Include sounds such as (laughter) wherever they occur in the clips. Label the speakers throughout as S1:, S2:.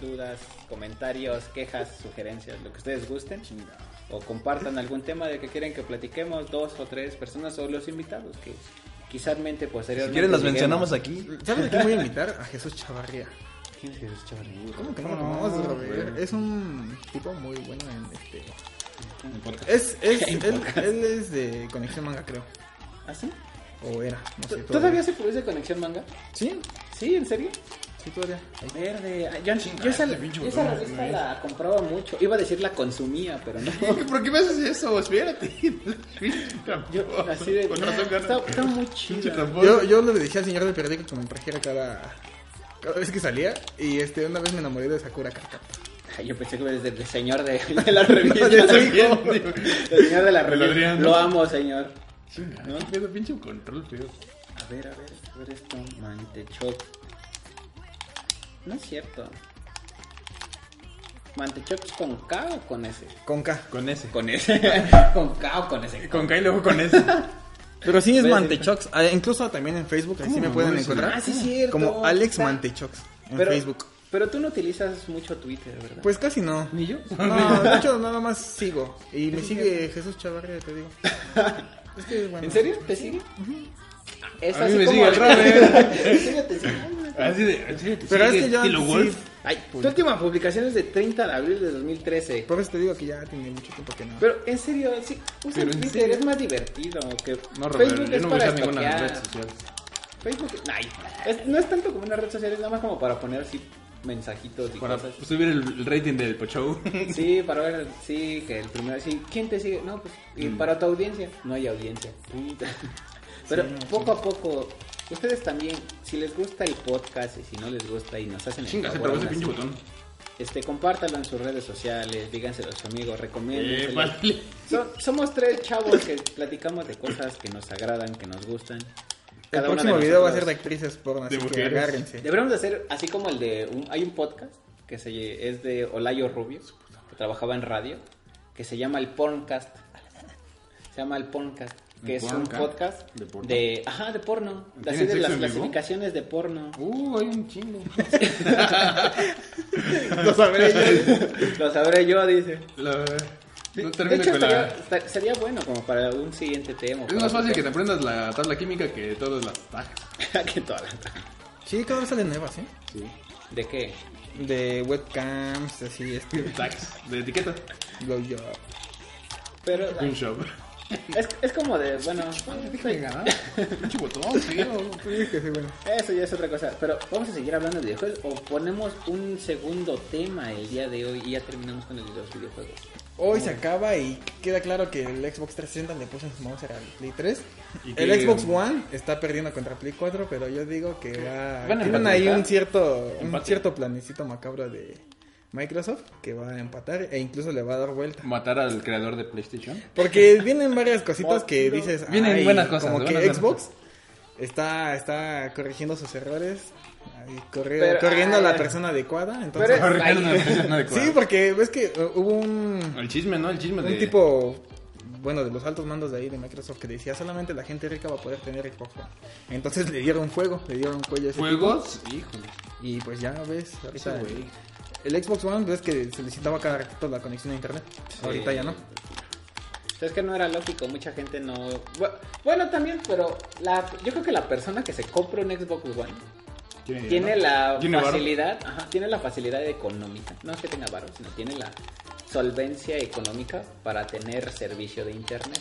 S1: Dudas, comentarios, quejas, sugerencias, lo que ustedes gusten, o compartan algún tema de que quieren que platiquemos dos o tres personas o los invitados que quizás mente
S2: Si
S1: posteriormente.
S2: quieren, los
S1: lleguemos.
S2: mencionamos aquí.
S3: ¿Sabes a quién voy a invitar? A Jesús Chavarría.
S1: ¿Quién es Jesús Chavarría?
S3: ¿Cómo que no? No. Es un tipo muy bueno en este. Es, es, (laughs) él, él es de Conexión Manga, creo.
S1: ¿Ah, sí?
S3: O era, no sé.
S1: ¿Todavía se produce conexión manga?
S3: Sí,
S1: Sí, ¿en serio?
S3: Sí, todavía.
S1: Verde. Ay, Yo, yo esa, esa revista la compraba mucho. Iba a decir la consumía, pero no. (laughs)
S2: ¿Por qué me haces eso? Espérate. (laughs)
S1: Yo, así de.
S2: Con razón,
S1: está, muy.
S3: Yo, yo le decía al señor del periódico que me trajera cada, cada vez que salía. Y este, una vez me enamoré de Sakura Carcaptor.
S1: Ay, Yo pensé que desde el señor de, de la revista.
S3: hijo.
S1: El señor de la revista. Lo amo, señor.
S2: ¿No? Pedo, pinche control feo.
S1: A ver, a ver, a ver esto. Mantechoc. No es cierto. ¿Mantechoc es con K o con S?
S3: Con K.
S2: Con ese.
S1: Con S. (laughs) con K o con S.
S2: Con K y luego con ese. (laughs)
S3: Pero sí es Mantechox. Ah, incluso también en Facebook, ahí sí me pueden encontrar.
S1: Ah, sí, cierto.
S3: Como Alex Mantechox en
S1: Pero,
S3: Facebook.
S1: pero tú no utilizas mucho Twitter, ¿verdad?
S3: Pues casi no.
S1: ni yo.
S3: No, de (laughs) hecho nada más sigo. Y me sigue Jesús Chavarria, te digo. Es que, bueno.
S1: ¿En serio? ¿Te sigue? Es
S2: A mí
S1: así
S2: me
S1: como
S2: sigue el Robert.
S1: ¿En serio te sigue?
S2: Así de. así de-
S3: Pero es que yo sí,
S2: Wolf.
S1: Ay, tu última publicación es de 30 de abril de 2013.
S3: Por eso te digo que ya tiene mucho tiempo que no.
S1: Pero en serio, sí, usa
S2: Pero en
S1: Twitter,
S2: serio.
S1: es más divertido que
S2: No,
S1: Facebook
S2: yo
S1: es
S2: no
S1: para
S2: ninguna red social.
S1: Facebook, ay, es- no es tanto como una red social, es nada más como para poner así mensajitos y
S2: Para
S1: cosas.
S2: subir el, el rating del Pochou. (laughs)
S1: Sí, para ver, sí, que el primero, sí, ¿quién te sigue? No, pues, y
S2: Mm.
S1: para tu audiencia, no hay audiencia. Puta. Pero poco a poco, ustedes también, si les gusta el podcast y si no les gusta y nos hacen el
S2: Chinga, se
S1: favor, aún
S2: pinche
S1: así,
S2: botón.
S1: Este, compártanlo en sus redes sociales, díganselo a sus amigos, recomienden.
S2: Eh, vale.
S1: somos tres chavos que platicamos de cosas que nos agradan, que nos gustan.
S3: el
S1: Cada uno
S3: próximo
S1: de
S3: video va a ser de actrices porno, así
S2: De
S3: que
S2: mujeres.
S3: agárrense.
S1: Deberíamos de hacer así como el de un- hay un podcast que se es de Olayo Rubio que trabajaba en radio que se llama el Porncast. Se llama el Porncast, que
S2: ¿El
S1: es un podcast
S2: ¿De porno?
S1: de ajá, de porno, de
S2: ¿Tienen
S1: así de las
S2: vivo?
S1: clasificaciones de porno.
S2: Uh, hay un chingo. (laughs)
S3: Lo sabré yo.
S1: Lo sabré yo, dice.
S2: La... No
S1: De hecho,
S2: con la...
S1: sería bueno como para un siguiente tema.
S2: Es más fácil que te aprendas la tabla química que todas las tajas. (laughs)
S1: que toda la-
S3: Sí, cada vez salen nuevas, ¿eh?
S2: Sí.
S1: ¿De qué?
S3: De webcams, así, este.
S2: Tags de etiqueta.
S3: blowjob.
S1: Pero
S2: Un shop.
S1: Es, es como de, bueno,
S3: bueno. (laughs)
S1: Eso ya es otra cosa. Pero vamos a seguir hablando de videojuegos o ponemos un segundo tema el día de hoy y ya terminamos con el de los videojuegos.
S3: Hoy se acaba y queda claro que el Xbox 360 le puso en su mouse al Play 3.
S2: Y
S3: El Xbox One está perdiendo contra Play 4, pero yo digo que va...
S1: A
S3: Tienen ahí un cierto, un cierto planecito macabro de Microsoft que va a empatar e incluso le va a dar vuelta.
S2: Matar al creador de PlayStation.
S3: Porque (laughs) vienen varias cositas que dices...
S2: Vienen
S3: "Ay",
S2: buenas cosas,
S3: Como que
S2: buenas,
S3: Xbox está, está corrigiendo sus errores, ahí corri-
S1: Pero,
S3: corriendo a la persona adecuada. Entonces,
S1: pero-
S2: Corrigiendo una persona adecuada.
S3: sí, porque ves que uh, hubo un...
S2: El chisme, ¿no? El chisme de...
S3: Un tipo, bueno, de los altos mandos de ahí de Microsoft que decía solamente la gente rica va a poder tener Xbox One. Entonces le dieron fuego, le dieron cuello a ese
S2: ¿Juegos? Híjole.
S3: Y pues ya ves, ahorita. El Xbox One ves que solicitaba cada ratito la conexión a internet. Ahorita ya no.
S1: Es que no era lógico, mucha gente no... Bu- Bueno, también, pero la, yo creo que la persona que se compra un Xbox One
S2: Tiene,
S1: la
S2: Tiene
S1: facilidad, ajá, tiene la facilidad económica, no es que tenga varo, sino tiene la solvencia económica para tener servicio de internet.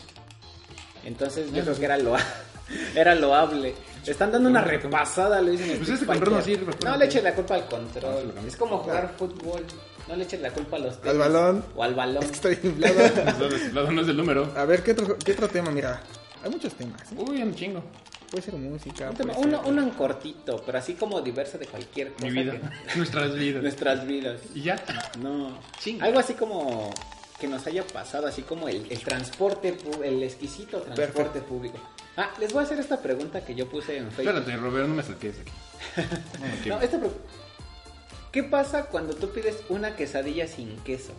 S1: Entonces yo creo que era lo (laughs) era loable. Le están dando una repasada a Luis en el
S2: Pues este control no sirve, pues,
S1: No le
S2: sé.
S1: echen la culpa al control. Es como jugar fútbol. No le echen la culpa a los tenis.
S3: balón.
S1: O al balón.
S3: Estoy inflado. (laughs)
S2: Lado no es del número.
S3: A ver, ¿qué otro, ¿qué otro tema? Mira, hay muchos temas. ¿eh?
S2: Uy, un chingo.
S3: Puede ser música.
S1: Un tema-
S3: puede
S1: uno,
S3: ser-
S1: uno en cortito, pero así como diverso de cualquier cosa.
S2: Mi vida.
S1: que- (laughs)
S2: Nuestras vidas.
S1: nuestras vidas.
S2: Y ya.
S1: No.
S2: Sí.
S1: Algo así como que nos haya pasado, así como el, el transporte, el exquisito transporte
S3: Perfecto.
S1: público. Ah, les voy a hacer esta pregunta que yo puse en Facebook.
S2: Espérate, Robert, no me saques aquí. No, no quiero.
S1: No, esta pre- ¿Qué pasa cuando tú pides una quesadilla sin queso?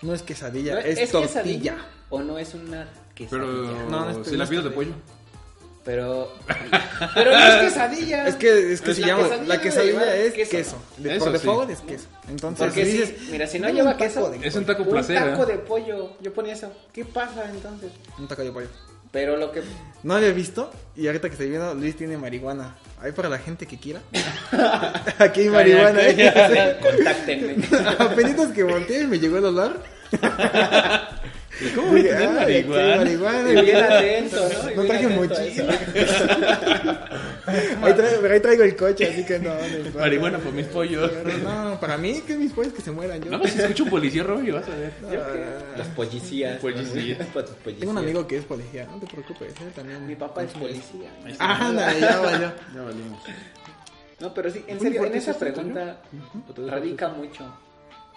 S3: No es quesadilla,
S1: ¿No
S3: es,
S1: quesadilla
S3: tortilla.
S1: o no es una quesadilla?
S2: Pero
S3: No, no es-
S2: si la pido de pollo.
S1: Pero pero no es quesadilla.
S3: Es que, es que
S1: Es
S3: se
S1: la
S3: llama.
S1: quesadilla
S3: la
S1: debe
S3: quesadilla
S1: llevar
S3: es
S1: queso.
S3: queso. De-
S2: Eso
S3: por
S2: sí.
S3: default es queso. Entonces,
S1: Porque
S3: si dices,
S1: mira, si no
S3: "Dame
S1: lleva
S3: un taco
S1: queso,
S3: de
S2: Es un
S3: pollo".
S2: taco
S1: un
S2: placer.
S1: taco
S2: ¿eh?
S1: de pollo, yo ponía eso. ¿Qué pasa entonces?
S3: Un taco de pollo.
S1: Pero lo que
S3: No había visto y ahorita que estoy viendo, Luis tiene marihuana. Ahí para la gente que quiera. (laughs) Aquí hay marihuana. ¿eh? (laughs)
S1: contáctenme. (laughs)
S3: Apenas que volteé y me llegó el olor.
S2: ¿Cómo voy a tener
S3: "Ay, aquí hay
S2: marihuana?
S3: marihuana".
S1: Y bien (laughs) atento, ¿no? Y
S3: No traje mochila. (laughs) Ahí traigo, pero ahí traigo el coche, así que no. no. (laughs)
S2: Marihuana por mis pollos.
S3: Pero no, para mí, que mis pollos que se mueran. Yo.
S2: Nada más si escucho un policía, Robert, y vas a ver.
S1: Los policías.
S2: Policías.
S3: Tengo un amigo que es policía, no te preocupes, él también.
S1: Mi papá es policía.
S3: Ah, anda, ya valió.
S2: Ya valimos.
S1: No, pero sí, en serio, en esa pregunta radica mucho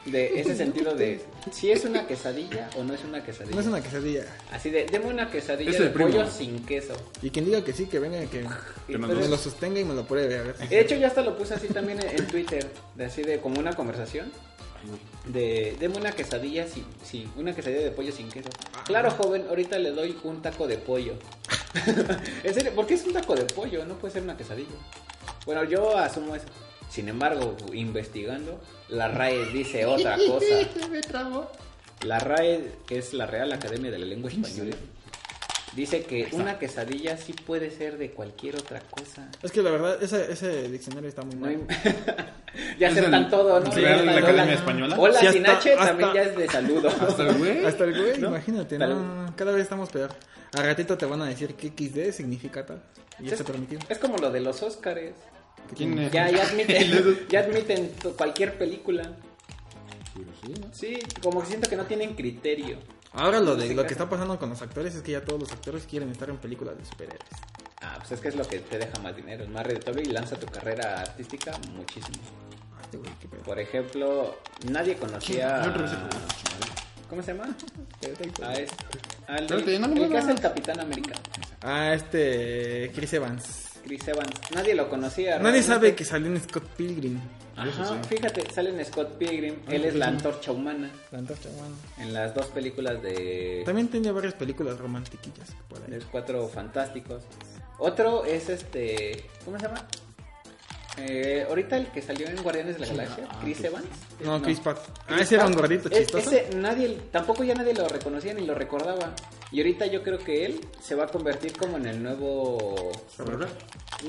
S1: de ese sentido de si es una quesadilla o no es una quesadilla.
S3: No es una quesadilla.
S1: Así de, deme una quesadilla
S2: Es
S1: de
S2: primo.
S1: pollo sin queso.
S3: Y quien diga que sí, que venga, que,
S1: Y
S3: me lo sostenga y me lo pruebe. A ver.
S1: De hecho, ya hasta lo puse así también en, Twitter, de así de como una conversación. De, deme una quesadilla sin, sin, una quesadilla de pollo sin queso. Claro, joven, ahorita le doy un taco de pollo. (laughs) en serio, ¿por qué es un taco de pollo? No puede ser una quesadilla. Bueno, yo asumo eso. Sin embargo, investigando, la RAE dice otra (laughs) cosa.
S2: Me trabo.
S1: La RAE, que es la Real Academia de la Lengua Española, dice que una quesadilla sí puede ser de cualquier otra cosa.
S3: Es que la verdad, ese, ese diccionario está muy
S1: No
S3: mal.
S1: hay- (laughs) ya
S2: ¿Es
S1: aceptan
S2: el
S1: todo, ¿no?
S2: Real
S1: Ya está
S2: de la
S1: el
S2: Academia
S1: hola.
S2: Española?
S1: Hola
S3: Sí,
S1: sin
S3: hasta-
S1: H también
S3: hasta-
S1: ya es de saludo. (laughs)
S2: Hasta el güey.
S3: Hasta el güey,
S1: ¿No?
S3: imagínate,
S1: Tal-
S3: no, cada vez estamos peor. A ratito te van a decir que XD significa tal. Y ya
S1: es,
S3: está permitido.
S1: es como lo de los Óscares.
S2: ¿Quién es?
S1: Ya, ya admiten, (laughs) ya admiten cualquier película. Sí, como que siento que no tienen criterio.
S3: Ahora lo de lo que está pasando con los actores es que ya todos los actores quieren estar en películas de superhéroes.
S1: Ah, pues es que es lo que te deja más dinero, es más redituable y lanza tu carrera artística muchísimo.
S3: Ah, este güey, qué pedo.
S1: Por ejemplo, nadie conocía. ¿Cómo se llama? A este. Al
S2: Espérate, no, no,
S1: el que el Capitán América.
S3: Ah, este Chris Evans.
S1: Chris Evans. Nadie lo conocía.
S3: Nadie
S1: realmente.
S3: sabe que salió en Scott Pilgrim.
S1: Ajá, fíjate, sale en Scott Pilgrim. Él es la antorcha humana
S3: La antorcha humana.
S1: en las dos películas de
S3: También tenía varias películas romantiquillas por ahí.
S1: los cuatro fantásticos. Otro es este. ¿Cómo se llama? Eh, ahorita el que salió en Guardianes de la Galaxia, Chris Evans.
S3: No, Chris Pratt. Ah, ese era un gordito chistoso.
S1: Ese nadie, tampoco ya nadie lo reconocía ni lo recordaba. Y ahorita yo creo que él se va a convertir como en el nuevo,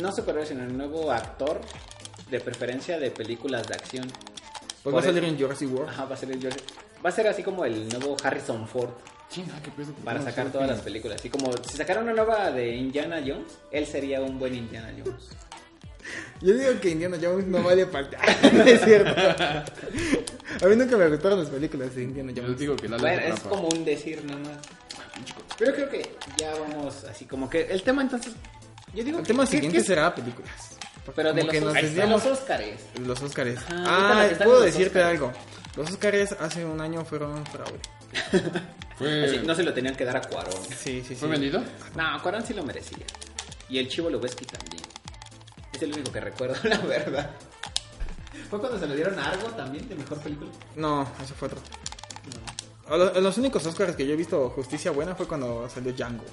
S1: no superhéroe, sino en el nuevo actor de preferencia de películas de acción.
S3: Pues va a salir en Jurassic World.
S1: Ajá, va a ser el George- Va a ser así como el nuevo Harrison Ford
S2: Chinga, qué pedo.
S1: para
S2: No,
S1: sacar todas las películas. Así como si sacara una nueva de Indiana Jones, él sería un buen Indiana Jones. (laughs)
S3: Yo digo que Indiana Jones no vale para... (laughs) no es cierto. A mí nunca me gustaron las películas de Indiana
S2: Yo
S3: Jones.
S2: digo que la
S1: Bueno,
S2: la
S1: es como un decir nada más. Pero creo que ya vamos así como que el tema entonces yo digo
S3: El tema siguiente
S1: que-
S3: será películas.
S1: pero de los,
S3: que nos
S1: los Óscares.
S3: los Óscares. Ah, puedo decirte algo. Los Óscares hace un año fueron un fraude. (laughs)
S2: Fue,
S1: Así, no se lo tenían que dar a Cuarón.
S3: Sí, sí, sí.
S2: ¿Fue vendido?
S1: No, Cuarón sí lo merecía. Y el Chivo Lubeski también. Es el único que recuerdo, (laughs) la verdad. ¿Fue cuando se lo dieron a Argo también de mejor película?
S3: No, eso fue otro. Los únicos Oscars que yo he visto justicia buena fue cuando salió Django.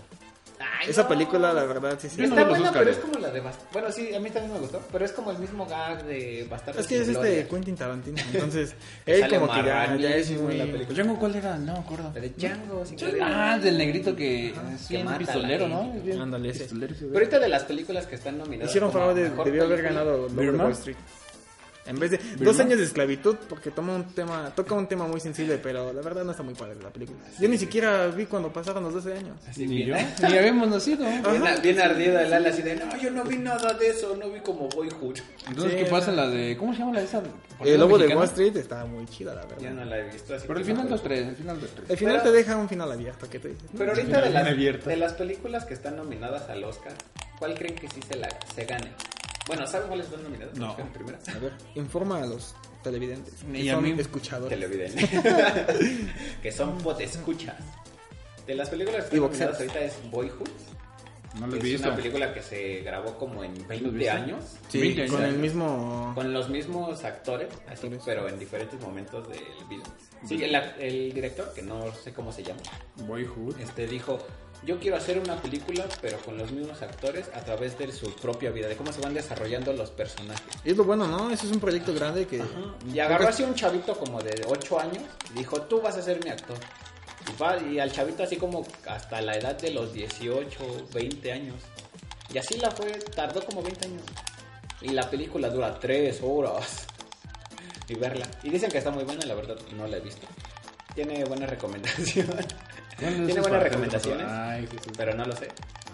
S1: Ay,
S3: Esa
S1: no.
S3: película, la verdad, sí, sí.
S2: No
S1: Está buena, pero es como la de Bast Bueno, sí, a mí también me gustó. Pero es como el mismo gag de Bastardos
S3: Es que es este. Quentin Tarantino. (laughs) Entonces, él
S1: Sale
S3: como que ya, ya es muy...
S1: la película.
S2: ¿Django cuál era? No me acuerdo.
S1: La de Django. sin
S2: Ah, del negrito que es
S1: que
S2: bien
S1: la
S2: pistolero, ¿no? Es bien
S3: Ándale, ese.
S2: pistolero
S1: Pero ahorita de las películas que están nominadas.
S3: Hicieron fraude,
S1: mejor
S3: debió haber ganado de. Wall Street. En vez de dos años de esclavitud, porque toma un tema, toca un tema muy sensible, pero la verdad no está muy padre la película. Yo ni siquiera vi cuando pasaron los 12 años.
S2: Ni yo. (laughs) Ni habíamos nacido.
S1: Bien, bien ardido el ala así de, no, yo no vi nada de eso, no vi como Boyhood.
S2: Entonces,
S3: Sí,
S2: ¿qué pasa la de. ¿Cómo se llama la de esa?
S3: El lobo de
S2: mexicana?
S3: Wall Street está muy chida, la
S1: Ya
S3: verdad.
S1: no la he visto. Así
S2: Pero el final
S1: puedo.
S2: tres, el final dos tres.
S3: El final
S1: Pero-
S3: te deja un final abierto, que te dices?
S1: Pero ahorita de las, de las películas que están nominadas al Oscar, ¿cuál creen que sí se, la, se gane? Bueno, ¿saben cuáles están nominadas?
S2: No.
S1: En primera.
S3: A ver, informa a los televidentes.
S2: Y
S3: que
S2: a
S3: son
S2: mí-
S3: escuchadores.
S1: Televidente. (laughs) que son podescuchas. De las películas que
S3: Y
S1: están ahorita es Boyhood.
S2: No lo he
S1: que es
S2: visto.
S1: una película que se grabó como en 20
S2: viste?
S1: años.
S3: Sí,
S2: 20
S3: con
S2: años.
S3: el mismo...
S1: Con los mismos actores, así,
S3: Actores.
S1: pero en diferentes momentos del video. Sí, el, el director, que no sé cómo se llama,
S2: Boyhood.
S1: este dijo, yo quiero hacer una película, pero con los mismos actores a través de su propia vida, de cómo se van desarrollando los personajes.
S3: Y es lo bueno, ¿no? Ese es un proyecto grande que...
S1: Y agarró así un chavito como de 8 años y dijo, tú vas a ser mi actor. Y, va- y al chavito así como hasta la edad de los 18, 20 años. Y así la fue, tardó como 20 años. Y la película dura 3 horas. (laughs) Y verla. Y dicen que está muy buena, la verdad no la he visto. Tiene buena (laughs) recomendación. Tiene buenas recomendaciones,
S2: Ay, sí, sí.
S1: pero no lo sé.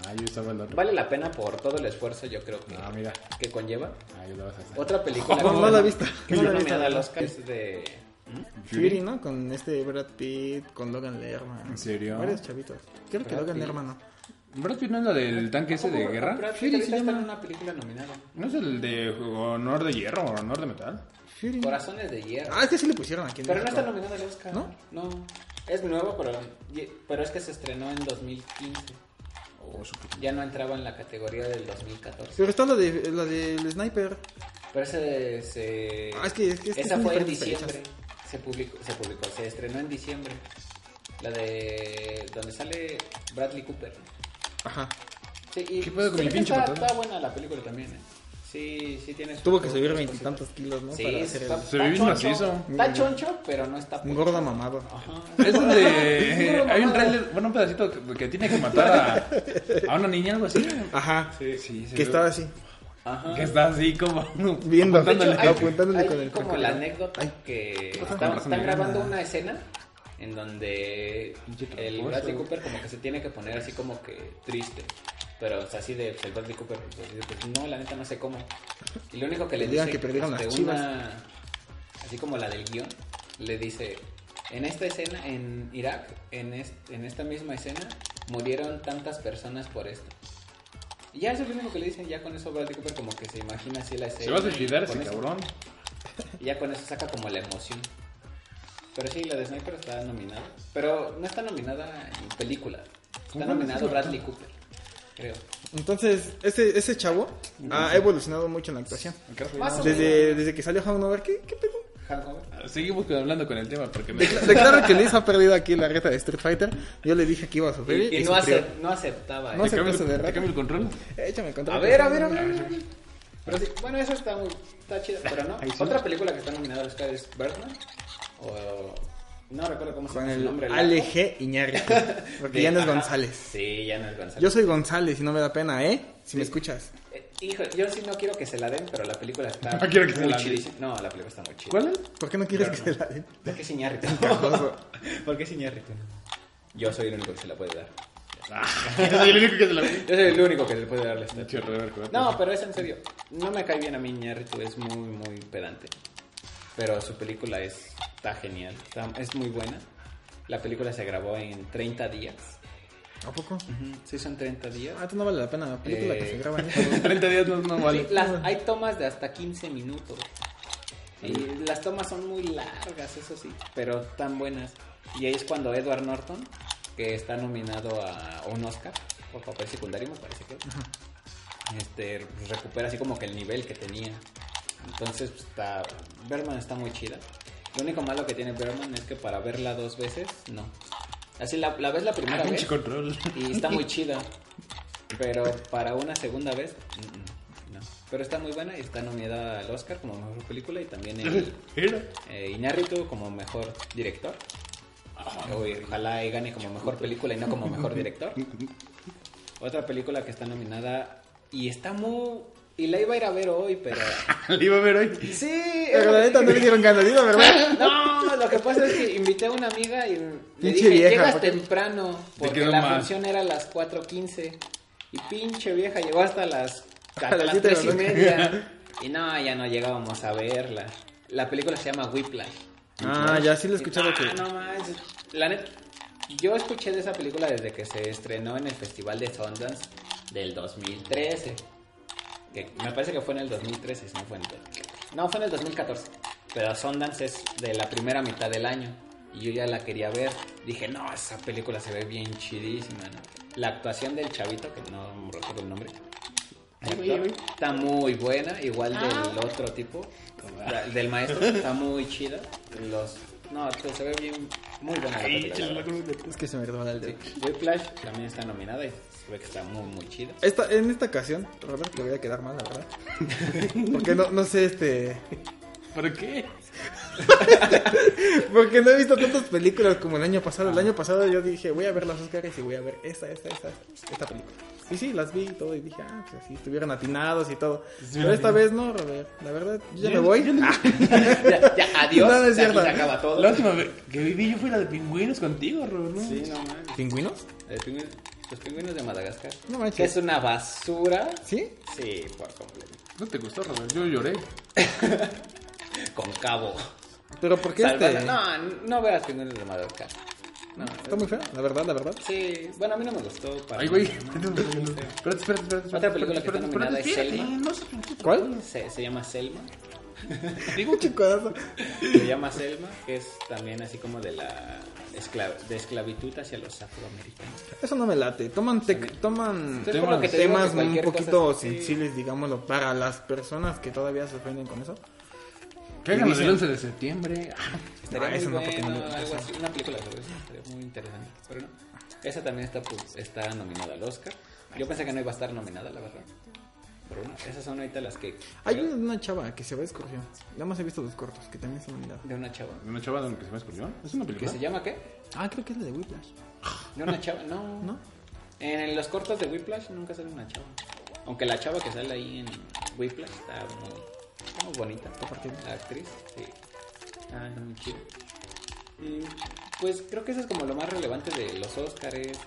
S2: Ah, yo estaba el otro.
S1: Vale la pena por todo el esfuerzo, yo creo que,
S2: Ah, mira.
S1: que conlleva.
S2: Ah, yo la vas a hacer.
S1: Otra película (laughs)
S3: No, no la he visto.
S1: que
S3: No la he visto,
S1: nominada al Oscar es de... ¿Mm?
S3: Fury, ¿no? Con este Brad Pitt, con Logan Lerman.
S2: ¿En serio?
S3: Varios chavitos. Creo que
S1: Brad
S3: Logan
S1: Pitt.
S3: Lerman no.
S2: ¿Brad Pitt no es la del tanque ese de guerra?
S1: Brad Pitt
S3: Fury
S1: ahorita
S3: se
S1: está
S3: llama.
S1: en una película nominada.
S2: ¿No es el de Honor de Hierro o Honor de Metal?
S3: Fury.
S1: Corazones de hierro.
S3: Ah, es que sí le pusieron aquí en
S1: pero no
S3: México.
S1: está nominada al Oscar.
S3: ¿No?
S1: No. Es nuevo, pero, pero es que se estrenó en 2015.
S2: Oh.
S1: Ya no entraba en la categoría del 2014.
S3: Pero está la de la del sniper.
S1: Pero ese se...
S3: Ah, es que- es que- es que
S1: Esa fue en diciembre. Se publicó, se publicó, se estrenó en diciembre. La de... donde sale Bradley Cooper.
S3: Ajá.
S1: Sí, y
S2: ¿Qué pedo con
S1: sí,
S2: mi pinche
S1: está, está buena la película también, ¿eh? Sí, sí tiene... sus-
S3: Tuvo que subir veintitantos kilos, ¿no?
S1: Sí,
S3: Para hacer
S1: está,
S3: el...
S2: Se ve bien macizo.
S1: Está choncho, pero no está...
S3: Un gordo mamado.
S1: Ajá.
S2: Es donde hay un trailer, bueno, un pedacito que, que tiene que matar a, a una niña, algo así.
S3: Ajá.
S2: Sí, sí.
S3: Que estaba así.
S1: Ajá.
S2: Que está así como (laughs)
S3: Viendo.
S2: apuntándole.
S3: Hecho, hay- apuntándole con el
S1: como la anécdota
S3: Ay.
S1: que están, grabando una escena en donde el. Bradley Cooper como que se tiene que poner así como que triste. Pero o sea, así de el Bradley Cooper, pues, pues, no, la neta no sé cómo. Y lo único que le
S3: Digan
S1: dice
S3: que perdieron las chivas.
S1: una así como la del guion, le dice, en esta escena en Irak, en, en esta misma escena, murieron tantas personas por esto. Y ya eso es lo único que le dicen, ya con eso Bradley Cooper como que se imagina así la escena.
S2: Se va a suicidar ese
S1: eso-
S2: cabrón. (laughs)
S1: y ya con eso saca como la emoción. Pero sí, la de Sniper está nominada. Pero no está nominada en película. Está
S2: ¿Cómo
S1: nominado
S2: no está
S1: Bradley Cooper, creo.
S3: Entonces, ese, ese chavo ha evolucionado mucho en la actuación. Desde, desde que salió Hangover, ¿qué, qué pedo?
S1: Hangover.
S2: Seguimos hablando con el tema porque me...
S3: Declaro que Liz ha perdido aquí la reta de Street Fighter. Yo le dije que iba a sufrir.
S1: Y, y
S3: y
S1: no, acep- no aceptaba.
S3: No
S1: ¿eh?
S2: ¿Te cambio,
S3: aceptaste de
S2: cambio el control?
S3: Échame el control.
S1: A ver, a ver, a ver. a ver. Pero sí, bueno, eso está muy está chido, pero no. Otra película que está nominada al Oscar es Birdman. O no recuerdo cómo se
S3: Con
S1: llama su
S3: el
S1: nombre.
S3: Ale
S1: largo.
S3: G. Iñárritu. (laughs) Porque
S1: De-
S3: ya no es
S1: ajá.
S3: González.
S1: Sí, ya no es González.
S3: Yo soy González y no me da pena, ¿eh? Si me escuchas.
S1: Eh, hijo, yo sí no quiero que se la den, pero la película está (laughs)
S2: No quiero que se
S1: muy
S2: la den.
S1: chidísima. No, la película está muy chida.
S2: ¿Cuál es?
S3: ¿Por qué no quieres que se la den?
S1: ¿Por qué es Iñárritu? (laughs) ¿Por qué es Iñárritu? Yo soy el único que se la puede dar.
S2: Yo soy el único que se la.
S1: Yo soy el único que se le puede dar la estatua. No, pero es en serio. No me cae bien a mí Iñárritu, es muy, muy pedante. Pero su película es, está genial, está- es muy buena. La película se grabó en 30 días.
S3: ¿A poco?
S1: Sí, son 30 días.
S3: Ah, tú no vale la pena la película
S1: Eh,
S3: que se graba (laughs) en eso.
S2: 30 días no, no vale.
S1: Sí, las- hay tomas de hasta 15 minutos. Y las tomas son muy largas, eso sí, pero tan buenas. Y ahí es cuando Edward Norton, que está nominado a un Oscar por papel secundario, me parece que este, pues, recupera así como que el nivel que tenía. Entonces, pues, está, Berman está muy chida. Lo único malo que tiene Berman es que para verla dos veces, no. Así la, la ves la primera vez
S2: control.
S1: y está muy chida. Pero para una segunda vez, mm, mm, no. Pero está muy buena y está nominada al Oscar como mejor película y también el (laughs) eh, Iñárritu como mejor director. O- Ojalá y gane como mejor película y no como mejor director. (laughs) Otra película que está nominada y está muy Y la iba a ir a ver hoy, pero... (laughs)
S2: Le iba a ver hoy.
S1: Sí,
S3: Pero la neta no le dieron ganas, digo, ¿verdad? (laughs)
S1: No, lo que pasa es que invité a una amiga y le dije,
S3: vieja,
S1: llegas temprano, porque la
S2: mal.
S1: función era a las 4.15. Y pinche vieja llegó hasta las, (laughs)
S3: A las
S1: las
S3: siete de
S1: 3
S3: la
S1: y media. Y no, ya no llegábamos a verla. La película se llama Whiplash.
S3: Ah, ya sí lo he escuchado
S1: Ah,
S3: que...
S1: no manches. La neta, yo escuché de esa película desde que se estrenó en el Festival de Sundance del 2013. Que me parece que fue en el 2013, si no fue en el 2014. No, fue en el 2014. Pero Sundance es de la primera mitad del año. Y yo ya la quería ver. Dije, no, esa película se ve bien chidísima. ¿no? La actuación del chavito, que no recuerdo el nombre. actor, Está muy buena, igual del otro tipo, del maestro, está muy chida. Los, no, se se ve bien, muy buena la película.
S3: Es que se me el dedo.
S1: Whiplash también está nominada y ve que está muy, muy chida.
S3: Esta, en esta ocasión, Robert, le voy a quedar mal, la verdad. (laughs) Porque no, no sé, este...
S2: ¿Por qué? (laughs)
S3: Porque no he visto tantas películas como el año pasado. El año pasado yo dije, voy a ver las Oscars y voy a ver esta, esta, esta, esta película. Y sí, las vi y todo y dije, ah, pues así, estuvieron atinados y todo. Pero esta vez no, Robert. La verdad, yo ya me voy. Ah, (laughs)
S1: Ya, ya, adiós,
S3: No, no es
S1: aquí
S3: cierto.
S1: se acaba todo.
S2: La última vez que viví yo fue la de pingüinos contigo, Robert, ¿no?
S1: Sí, no manches.
S3: ¿Pingüinos?
S1: El pingüino- Los pingüinos de Madagascar.
S3: No manches.
S1: Que es una basura.
S3: ¿Sí?
S1: Sí, por completo.
S2: ¿No te gustó, Robert? Yo lloré. (laughs)
S1: Con cabo.
S3: Pero ¿por qué
S1: Salvando-
S3: este...?
S1: No, no veas pingüinos de Madagascar. No,
S3: Está muy feo, la verdad, la verdad.
S1: Sí, bueno, a mí no me gustó. Para
S2: Ay, güey. (laughs) Espérate, espérate, espérate.
S1: Otra película que está nominada es
S2: espérate,
S1: Selma.
S3: ¿Cuál?
S1: Se, se llama Selma.
S3: Digo chicodazo.
S1: Se llama Selma, que es también así como de la esclav- de esclavitud hacia los afroamericanos.
S3: Eso no me late. Toman, tec- toman
S1: Entonces, que te
S3: temas
S1: que
S3: un poquito
S1: sí.
S3: sensibles, digámoslo, para las personas que todavía se ofenden con eso.
S2: Que hagan el 11 de septiembre.
S1: Estaría
S3: Ah,
S1: muy
S3: eso no, porque no
S1: bueno,
S3: me-
S1: algo así, una película sobre eso, estaría muy interesante. Pero no, esa también está, pues, está nominada al Oscar. Yo pensé que no iba a estar nominada, la verdad. Pero no, esas son ahorita las que...
S3: Hay una, una chava que se va de excursión. Nada más he visto dos cortos que también están nominados.
S1: De una chava.
S2: ¿Una chava de la que se llama Escorpión? ¿Es una
S1: ¿Que
S2: película?
S1: se llama qué?
S3: Ah, creo que es la de Whiplash.
S1: De una chava, no.
S3: ¿No?
S1: En los cortos de Whiplash nunca sale una chava. Aunque la chava que sale ahí en Whiplash está muy, está muy bonita. La actriz, sí. Ah, está muy chido. Y pues creo que eso es como lo más relevante de los Oscars.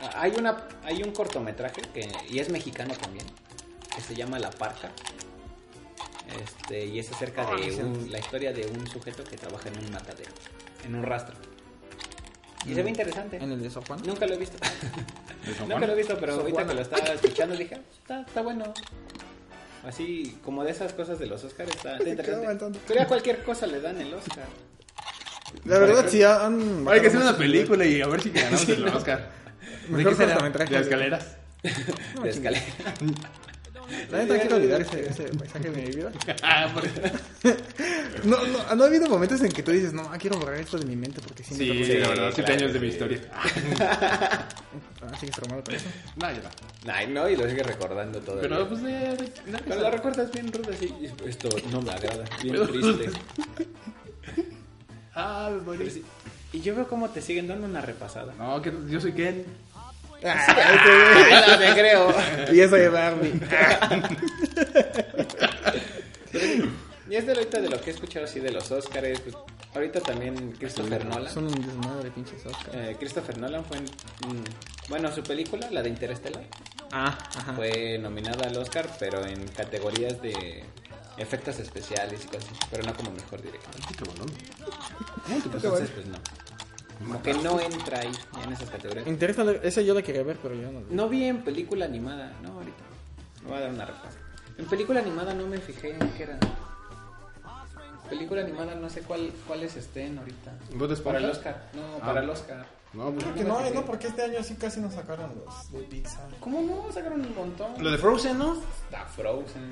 S1: Ah, Hay una hay un cortometraje que y es mexicano también que se llama La Parca. Este, y es acerca
S3: Ah,
S1: de un- la historia de un sujeto que trabaja en un matadero, en un rastro. Y se ve interesante.
S3: En el de San Juan.
S1: Nunca lo he visto. (laughs)
S2: ¿De San
S1: Nunca lo he visto, pero ahorita
S3: Juan.
S1: que lo estaba escuchando dije, "Ah, está, está bueno. Así como de esas cosas de los Oscars está, interesante. Pero a cualquier cosa le dan el Oscar.
S3: La verdad, sí han.
S2: Hay que hacer una película y a ver si ganamos (laughs) el Oscar. ¿De
S3: Mejor
S2: qué será? ¿De escaleras? (laughs)
S1: de escalera.
S3: La neta, quiero olvidar ese, ese paisaje de mi vida.
S2: Ah, (laughs)
S3: No, no, no ha habido momentos en que tú dices, no, ah, quiero borrar esto de mi mente porque sí, me
S2: Sí,
S3: tocó-
S2: la verdad, siete
S1: claro,
S2: años de mi
S1: sí.
S2: historia.
S3: Ah, sigues traumado con eso.
S2: No, ya no.
S1: Ay, no, y lo sigue recordando todo.
S2: Pero pues de... de-
S1: Pero la recuerdas bien ruda así. y Esto no me agrada. Bien triste. (laughs)
S2: Ah, me morí.
S1: Sí. Y yo veo cómo te siguen dando una repasada.
S2: No, que yo soy Ken.
S3: Ah,
S1: no te creo.
S3: y eso de Barbie.
S1: Y es de ahorita de lo que he escuchado así de los Oscars. pues, ahorita también Christopher Nolan.
S3: Son un desmadre, pinches Oscar.
S1: Eh, Christopher Nolan fue en, mm, bueno, su película, la de Interstellar,
S3: Ah, ajá.
S1: fue nominada al Oscar, pero en categorías de efectos especiales y cosas así, pero no como mejor director.
S2: Qué bolón.
S1: Entonces, pues no. Como que no entra ahí en esas categorías.
S3: Interesa, esa yo la quería ver, pero yo no.
S1: No vi en película animada, no, ahorita. Me voy a dar una repasa. En película animada no me fijé en qué era. Película animada no sé cuál, cuáles estén ahorita.
S2: ¿Vos de
S1: Para el? Oscar, no,
S2: Ah.
S1: para el Oscar.
S2: No, pues...
S3: Que no hay, no, porque este año sí casi nos sacaron los de Pixar.
S1: ¿Cómo no? Sacaron un montón.
S2: Lo de Frozen, ¿no?
S1: Está Frozen.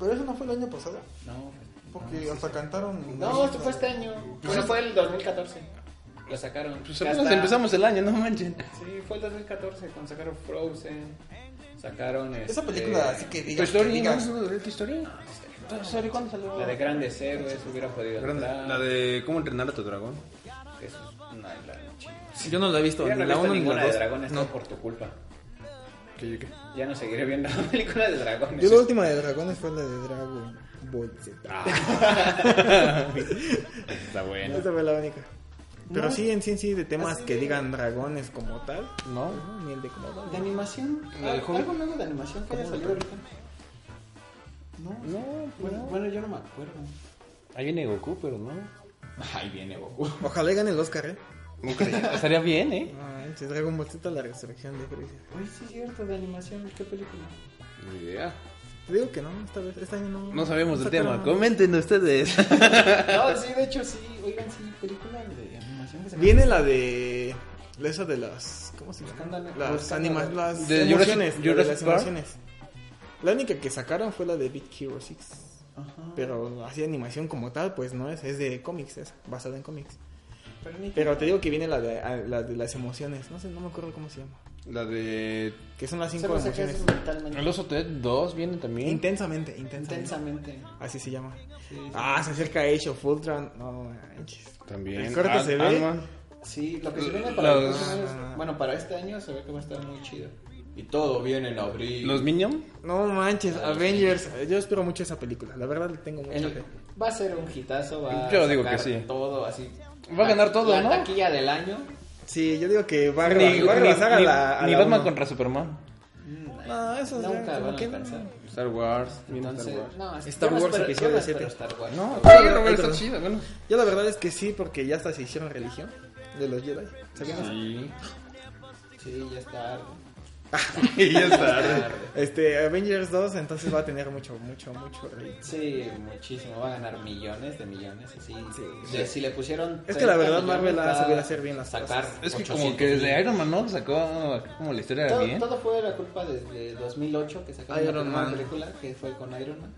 S3: Pero eso no fue el año pasado.
S1: No,
S3: Porque hasta cantaron.
S1: no, esto fue este año. Bueno, fue el 2014. Lo sacaron.
S2: Pues apenas empezamos el año, no manchen.
S1: Sí, fue el 2014 cuando sacaron Frozen. Sacaron
S3: Esa
S1: este,
S3: película, así que
S2: ¿Tu
S3: digas.
S2: historia?
S3: que
S2: ¿No
S3: digas-
S2: es una de tu historia? ¿Tu historia cuándo salió?
S1: La de Grandes Héroes hubiera podido
S2: Grande-. La de cómo entrenar a tu dragón.
S1: Que eso es una de las chidas.
S3: Yo no la he visto,
S1: Yo no he
S3: la
S1: visto
S3: 1 ni
S1: ninguna
S3: la
S1: de
S3: 2.
S1: dragones,
S3: No.
S1: por tu culpa.
S2: ¿Qué, qué?
S1: Ya no seguiré viendo (laughs) películas de dragones.
S3: Yo la última de dragones fue la de Dragon Ball Z. (laughs)
S2: Está bueno.
S3: Esa fue la única. Pero sí, en sí, en sí, de temas que digan dragones como tal.
S2: ¿No?
S3: No, ni el de como tal.
S1: ¿De animación?
S2: ¿La de
S1: ¿Al-
S2: Hobbit?
S1: ¿Algo nuevo de animación que haya salido ahorita? No,
S2: No,
S1: bueno,
S2: no.
S1: bueno, yo no me acuerdo.
S2: Ahí viene Goku, pero no. (laughs)
S1: Ahí viene Goku.
S3: Ojalá gane el Oscar, ¿eh?
S2: Estaría bien, ¿eh?
S3: Ah, ese Dragon Ball Z, la resurrección de Freezer.
S1: Uy, sí es cierto, de animación. ¿Qué película?
S2: Ni idea.
S3: Te digo que no, esta vez, este año no.
S2: No sabemos del
S3: sacaron
S2: tema. Comenten ustedes. (laughs)
S1: No, sí, de hecho sí. Oigan, sí, película de animación que se
S3: Viene la de. La esa de las. ¿Cómo se llama? Las,
S1: Escándalo.
S3: anima, las
S2: ¿De
S3: emociones.
S2: Jurassic-
S3: de las emociones. La única que sacaron fue la de Big Hero 6.
S1: Ajá.
S3: Pero así animación como tal, pues no es. Es de cómics, es basada en cómics.
S1: Pero,
S3: Pero te digo que viene la de, a- la de las emociones. No sé, no me acuerdo cómo se llama.
S2: La de.
S3: Que son las cinco
S1: Solo sé que
S3: emociones.
S1: es.
S2: El oso Ted 2 viene también.
S3: Intensamente, intensamente.
S1: Intensamente.
S3: Así se llama.
S1: Sí, sí.
S3: Ah, se acerca Age of Ultron. No manches.
S2: También.
S3: El corte
S2: Ant-
S3: se ve.
S1: Sí, lo que se viene para
S2: Los-
S1: años- Bueno, para este año se ve que va a estar muy chido. Y todo viene en abril.
S2: Los Minions.
S3: No manches, Avengers. Yo espero mucho esa película. La verdad le tengo mucha
S1: El-
S3: fe.
S1: va a ser un hitazo, va
S2: Yo
S1: a
S2: digo
S1: sacar
S2: que sí.
S1: todo así.
S2: Va a ganar todo,
S1: la
S2: ¿no?
S1: taquilla del año.
S3: Sí, yo digo que va a,
S2: Ni,
S3: a
S2: ni-
S3: la. a
S2: ni
S3: la
S2: Batman
S3: uno.
S2: contra Superman.
S3: No, eso ya
S1: Nunca
S3: como
S1: van a
S3: que no.
S1: alcanzar.
S2: Star Wars.
S1: Entonces,
S2: Star Wars.
S1: no,
S3: Star
S1: no
S3: Wars
S1: espero-
S3: episodio
S1: yo no espero
S3: 7.
S1: Star Wars.
S3: No,
S2: Sí, está chido, bueno.
S3: Yo la verdad es que sí, porque ya hasta se hicieron religión de los Jedi. ¿Sabían eso?
S2: Sí.
S1: Sí, ya está. (laughs)
S2: y ya está.
S3: Este, Avengers 2, entonces va a tener mucho, mucho, mucho rey.
S1: Sí, muchísimo. Va a ganar millones de millones. Así. De- si le pusieron.
S3: Es que la
S1: 30
S3: verdad Marvel ha sabido hacer bien las
S1: sacar
S3: cosas.
S2: Es que
S1: 800
S2: como que desde
S1: mil.
S2: Iron Man, ¿no? Sacó como la historia
S1: Todo,
S2: bien.
S1: todo fue la culpa desde 2008 que sacaron
S3: Iron
S1: la primera
S3: Man.
S1: película que fue con Iron Man.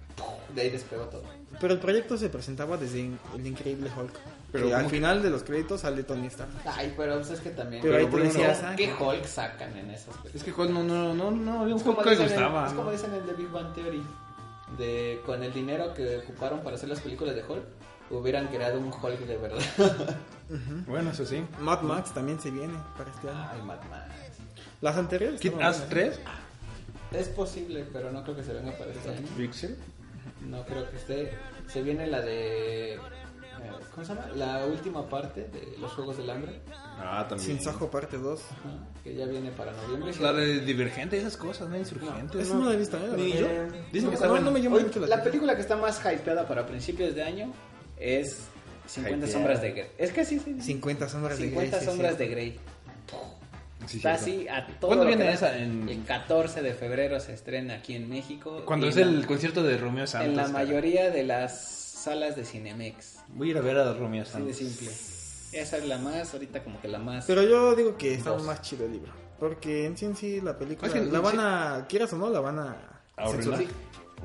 S1: De ahí despegó todo.
S3: Pero el proyecto se presentaba desde El Increíble Hulk.
S2: Pero
S3: al final de los créditos sale Tony Stark.
S1: Ay, pero pues es que también.
S3: Pero ahí te decías,
S1: ¿Qué Hulk sacan en esas películas?
S2: Es que Hulk no, no, no, no había un Hulk que gustaba.
S1: es como dicen en The Big Bang Theory. De, con el dinero que ocuparon para hacer las películas de Hulk, hubieran creado un Hulk de verdad.
S2: Bueno, eso sí.
S3: Mad Max también se viene para este año.
S1: Ay, Mad Max.
S3: Las anteriores.
S2: Kid Ass
S3: buenas.
S2: 3.
S1: Es posible, pero no creo que se venga para este año.
S2: Pixel.
S1: No creo que esté. Se viene la de. Eh, ¿Cómo se llama? La última parte de los Juegos del Hambre.
S2: Ah, también.
S3: Sin Sajo parte 2.
S1: ajá, Que ya viene para noviembre.
S2: La de Divergente, esas cosas, ¿no? Insurgentes.
S3: Eso no lo he visto, ¿eh? La
S2: Ni
S3: verdad.
S2: yo.
S1: Eh,
S2: Dicen
S3: no,
S2: que está
S3: no,
S2: bueno.
S3: no me llama mucho la
S1: la película que está más hypeada para principios de año es 50
S2: Hypeada.
S1: sombras de Grey. Es que sí, sí. sí.
S3: 50 sombras de
S1: 50
S3: Grey. sí,
S1: sombras
S3: sí.
S1: de Grey.
S2: Sí,
S1: Está
S2: cierto.
S1: así a todo.
S2: ¿Cuándo
S1: lo
S2: viene
S1: que da.
S2: esa? En-
S1: El 14 de febrero se estrena aquí en México.
S2: Cuando
S1: y
S2: es
S1: en
S2: el
S1: la-
S2: concierto de Romeo Santos.
S1: En la
S2: cara.
S1: mayoría de las salas de Cinemex.
S2: Voy a ir a ver a Romeo
S1: Así de
S2: Santos.
S1: simple. Esa es la más, ahorita como que la más.
S3: Pero yo digo que está
S1: Dos.
S3: más chido el libro. Porque en sí en sí la película
S2: Es que
S3: la
S2: sí.
S3: van a, quieras o no, la van a
S2: A
S3: censurar.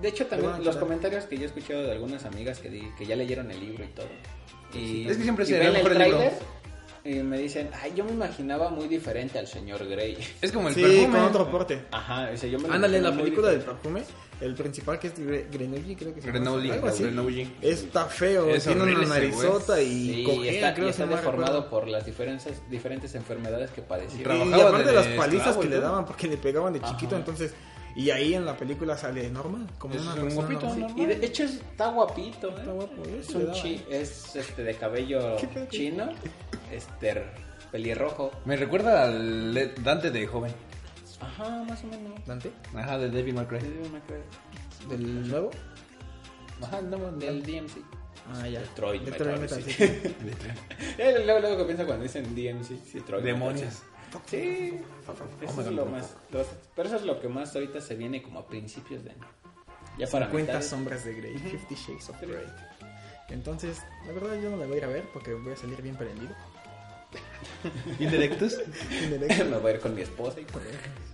S1: De hecho, también los comentarios que yo he escuchado de algunas amigas que, di- que ya leyeron el libro y todo. Y,
S2: Es que siempre se ve
S1: ven el
S2: mejor el libro.
S1: Y me dicen, ay, yo me imaginaba muy diferente al señor Grey.
S2: Es como el
S3: Sí,
S2: perfume.
S3: con otro porte.
S1: Ajá, o sea, yo me lo
S3: Ándale, en la
S1: muy
S3: película del
S1: diferente.
S3: perfume, el principal que es Gre- Grenouille, creo que se llama.
S2: Grenoble,
S3: Algo así.
S2: Grenoble.
S3: Está feo,
S2: Es
S3: tiene una
S2: ese
S3: narizota y
S1: Sí,
S3: cojea,
S1: está,
S3: creo
S1: y
S3: que
S1: está deformado
S3: recuerdo.
S1: por las diferentes, diferentes enfermedades que padecía.
S3: Y, aparte
S2: de
S3: las palizas
S2: esclavo
S3: que le daban porque le pegaban de chiquito,
S1: Ajá.
S3: entonces y ahí en la película sale normal, como
S2: Es
S3: una
S2: un guapito,
S3: normal.
S2: ¿no?
S1: Y de hecho está guapito, ¿eh?
S3: Está guapo, ¿eh?
S1: Es
S3: Sí le
S1: un chi, es este de cabello chino, este pelirrojo.
S2: Me recuerda al Dante de joven.
S1: Ajá, más o menos.
S3: Dante,
S2: Ajá, de David McRae.
S3: del nuevo.
S2: Ajá, no.
S1: Del DMC.
S3: Ah, ya.
S1: Detroit
S3: Detroit
S1: Metal
S3: Metal.
S1: City. Eh, (laughs) luego, luego que piensa cuando dicen DMC, sí, Detroit
S2: Demonios.
S1: Sí, eso es lo más. lo- pero eso es lo que más ahorita se viene como a principios de año. Ya para
S3: 50
S1: mitades.
S3: sombras de Grey, 50 Shades of Grey. Entonces, la verdad yo no la voy a ir a ver porque voy a salir bien prendido.
S2: Indirectos.
S1: Me voy a ir con mi esposa y con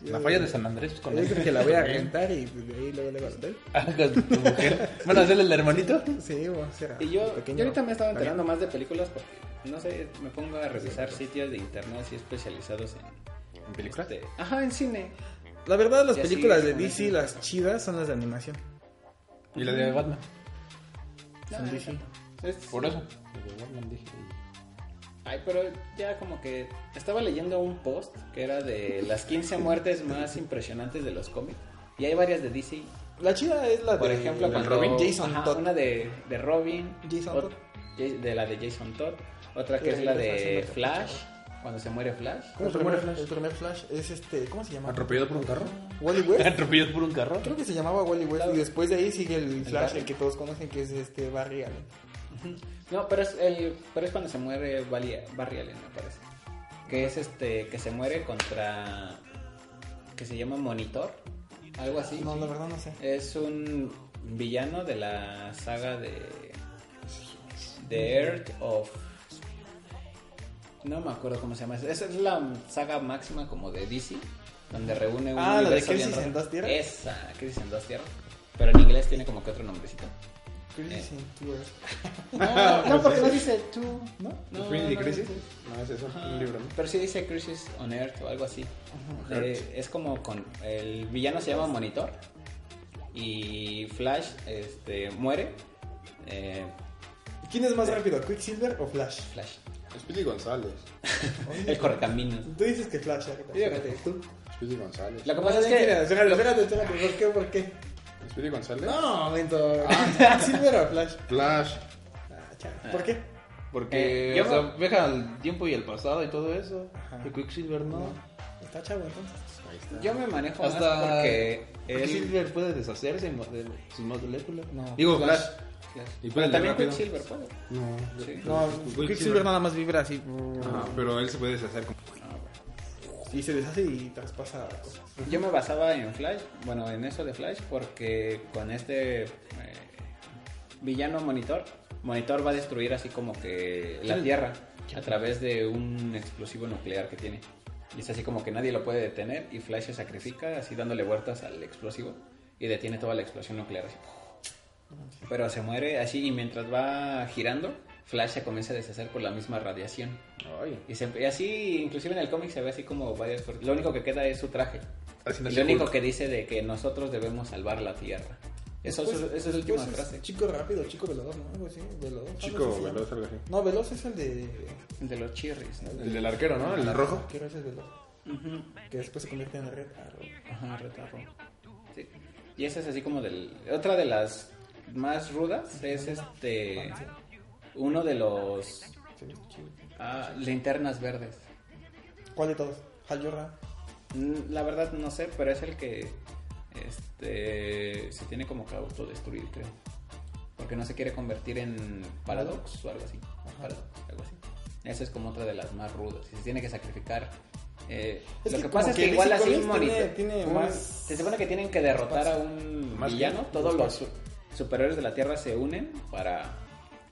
S2: La falla de San Andrés. pues, Con
S3: Yo
S2: él.
S3: creo que la voy a rentar y de ahí luego le al hotel.
S2: Ah, con tu mujer. ¿Van a hacerle el hermanito?
S3: Sí, voy a hacer a
S1: Y yo,
S3: pequeño
S1: yo ahorita me estaba
S3: Ariel.
S1: enterando más de películas porque, no sé, me pongo a revisar sitios de internet así especializados en...
S2: ¿En películas?
S1: este, ajá, en cine.
S3: La verdad, las
S1: Y así,
S3: películas de DC, las chidas, son las de animación.
S2: Y la de Batman.
S3: Son
S1: No,
S3: DC.
S1: Es-
S2: Por eso. La de Batman dije.
S1: Ay, pero ya como que estaba leyendo un post que era de las 15 muertes más impresionantes de los cómics. Y hay varias de DC.
S3: La chida es la
S1: Por
S3: de
S1: ejemplo, cuando
S3: Robin Jason
S1: ajá,
S3: Todd.
S1: una de, de Robin,
S3: Jason Todd.
S1: De la de Jason Todd, otra que
S3: Sí,
S1: es la de Flash, cuando se muere Flash.
S3: ¿Cómo
S2: ¿El
S3: se
S2: primer
S3: muere
S2: Flash?
S3: El primer Flash es este, ¿cómo se llama?
S2: ¿Atropellado por un carro?
S3: Wally West. (laughs)
S4: ¿Atropellado por un carro?
S3: Creo que se llamaba Wally West y después de ahí sigue el Flash,
S1: Barry.
S3: el que todos conocen que es este Barry Allen. (laughs)
S1: No, pero es el pero es cuando se muere Barry, Allen, me parece. Que es este que se muere contra que se llama Monitor, algo así.
S3: No, la verdad no sé.
S1: Es un villano de la saga de The Earth of no me acuerdo cómo se llama. Esa es la saga máxima como de DC, donde reúne un
S3: Ah, la de Crisis en dos tierras.
S1: Esa, Crisis en dos tierras. Pero en inglés tiene como que otro nombrecito.
S3: Crisis in Two Earths. (laughs)
S1: No, no, porque no dice tú, ¿no? No,
S2: ¿Infinity
S1: no,
S2: Crisis?
S1: no.
S2: No, es eso,
S1: Ajá.
S2: un libro, ¿no?
S1: Pero sí dice Crisis on Earth o algo así. Eh, es como con. El villano se llama Monitor. Y Flash este, muere. Eh,
S3: ¿Quién es más rápido, Quicksilver o Flash?
S1: Flash.
S2: Speedy González. (laughs)
S1: El correcaminos.
S3: Tú dices que Flash, Espérate, tú.
S2: Speedy González.
S1: Lo que pasa es que.
S3: Espérate, espérate, espérate. ¿Por qué? ¿Por qué?
S2: ¿Speedy González?
S3: No, momento. (laughs) ¿Quicksilver o Flash?
S2: Flash.
S3: Ah, chale. ¿Por qué?
S4: Porque,
S1: Eh, yo
S4: o sea, deja el tiempo y el pasado y todo eso.
S3: Ajá.
S4: Y Quicksilver no.
S3: Está chavo entonces.
S1: Yo me manejo más
S4: Hasta
S1: porque. él-
S4: Quicksilver puede deshacerse de sus moléculas.
S3: No.
S2: Digo, Flash.
S1: Flash.
S2: ¿Y
S1: Pero también
S2: rápido?
S1: Quicksilver puede.
S2: No.
S1: Sí.
S3: No,
S2: Quicksilver.
S3: Quicksilver nada más vibra así.
S2: Ajá, pero él se puede deshacer como...
S3: Y se deshace y traspasa cosas.
S1: Yo me basaba en Flash, bueno, en eso de Flash, porque con este eh, villano Monitor, Monitor va a destruir así como que la Tierra a través de un explosivo nuclear que tiene. Y es así como que nadie lo puede detener y Flash se sacrifica así dándole vueltas al explosivo y detiene toda la explosión nuclear así. Pero se muere así y mientras va girando, Flash se comienza a deshacer por la misma radiación.
S2: Ay.
S1: Y, se- y así, inclusive en el cómic se ve así como varias cosas. Lo único que queda es su traje.
S2: Haciendo
S1: Y
S2: así
S1: lo único
S2: Hulk.
S1: que dice de que nosotros debemos salvar la Tierra. Eso, eso- esa es la última frase.
S3: pues, Chico rápido, chico veloz, ¿no? Algo así, veloz. así
S2: Chico
S3: llama.
S2: veloz, algo así.
S3: No, veloz es el de.
S1: De los chirris. ¿no?
S2: El del arquero, ¿no? El rojo.
S3: ¿Qué es el veloz? Que después se convierte en red arrow.
S1: Ajá, retarro. Sí. Y esa es así como del... Otra de las más rudas es este... Uno de los... Ah, linternas verdes.
S3: ¿Cuál de todos? Hal Jordan.
S1: Mm, La verdad no sé, pero es el que este se tiene como que autodestruir, creo. Porque no se quiere convertir en Paradox o algo así. Paradox, algo así. Esa es como otra de las más rudas. Y se tiene que sacrificar. Eh,
S3: Es
S1: lo
S3: que
S1: pasa es
S3: que
S1: que igual así
S3: tiene- tiene
S1: un-
S3: más
S1: Se supone que tienen que derrotar a un
S2: Más
S1: villano. Todos los superiores de la Tierra se unen para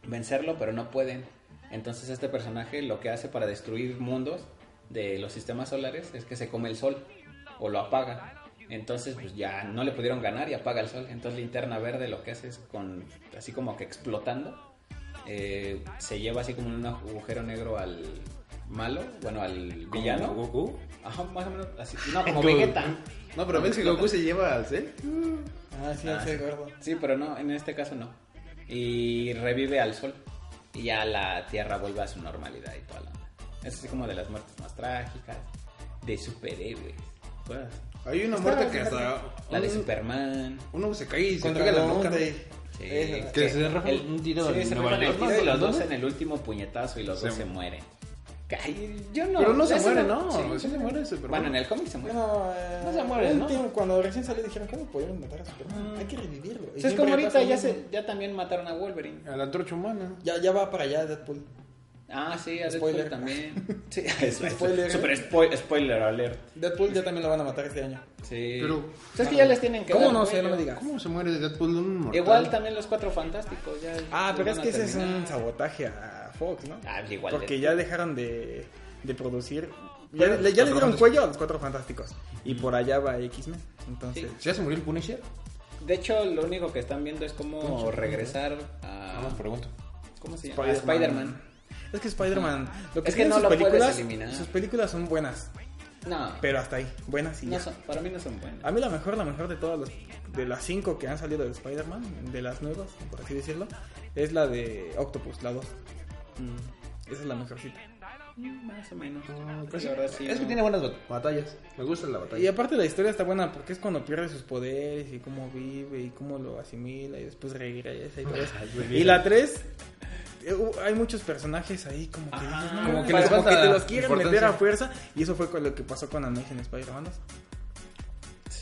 S1: vencerlo, pero no pueden. Entonces este personaje lo que hace para destruir mundos de los sistemas solares es que se come el sol o lo apaga. Entonces pues ya no le pudieron ganar y apaga el sol. Entonces linterna verde lo que hace es con así como que explotando eh, se lleva así como un agujero negro al malo, bueno al villano.
S2: ¿Como Goku?
S1: Ajá, más o menos así. No, (laughs) como Vegeta.
S2: No, pero ves que Goku se lleva al Cell.
S3: Ah, sí,
S1: Ah, sí.
S3: gordo.
S1: Sí, pero no, en este caso no. Y revive al sol. Y ya la tierra vuelve a su normalidad y toda la onda. Es así como de las muertes más trágicas. De superhéroes. Así.
S2: Hay una muerte que hasta...
S1: La de
S2: un-
S1: Superman.
S2: Uno se cae y se pega la. ¿no?
S3: Doomsday.
S1: Sí.
S3: Esa.
S4: Que se
S1: El-
S4: un tiro
S1: sí, se y los dos en el último puñetazo y los
S2: Se-
S1: dos se mueren. Ay, yo no.
S2: Pero no se muere, ¿no?
S1: sí.
S2: Sí se muere Superman.
S1: Bueno, en el cómic se muere.
S3: Eh,
S4: No se muere, ¿no?
S3: tiempo, cuando recién salió dijeron, ¿cómo podemos matar a Superman? Hay que revivirlo. Y
S1: O sea, es como ahorita ya, se, ya también mataron a Wolverine.
S2: A la antorcha humana.
S3: Ya, ya va para allá Deadpool.
S1: Ah, sí, a
S3: Spoiler.
S1: Deadpool también. (laughs) Sí,
S3: Spoiler.
S1: Super spo- spoiler alert.
S3: Deadpool ya también lo van a matar este año.
S1: Sí.
S2: Pero-
S1: O sea, es que ya les tienen que
S3: ¿Cómo
S1: dar
S3: no sé? No me digas.
S2: ¿Cómo se muere Deadpool de un mortal?
S1: Igual también los cuatro fantásticos. Ya
S3: Ah, pero es que ese es un sabotaje a Fox, ¿no?
S1: Ah, igual.
S3: Porque
S1: de-
S3: ya dejaron de, de producir. Ya, ya le dieron cuello a los cuatro fantásticos. Y por allá va X-Men. Entonces,
S2: ¿Ya se murió el Punisher?
S1: De hecho, lo único que están viendo es cómo regresar a.
S2: Vamos, pregunto.
S1: ¿Cómo se llama? A Spider-Man.
S3: Es que Spider-Man. Lo que
S1: Es que no
S3: sus
S1: lo puedes
S3: películas.
S1: eliminar.
S3: Sus películas son buenas.
S1: No,
S3: Pero hasta ahí. Buenas y
S1: no
S3: ya.
S1: son, para mí no son buenos.
S3: A mí la mejor, la mejor de todas las, de las cinco que han salido de Spider-Man, de las nuevas, por así decirlo, es la de Octopus, la 2. Esa es la mejorcita.
S1: Más o menos.
S2: Pues
S1: La verdad, sí,
S2: es que tiene buenas bat- batallas. Me gusta la
S3: Y
S2: batalla.
S3: aparte la historia está buena porque es cuando pierde sus poderes y cómo vive y cómo lo asimila y después regresa y todo eso. (laughs) Y la 3, hay muchos personajes ahí como que, dices, no,
S2: como que les
S3: te los quieren meter a fuerza y eso fue con lo que pasó con Amazing Spider-Man 2.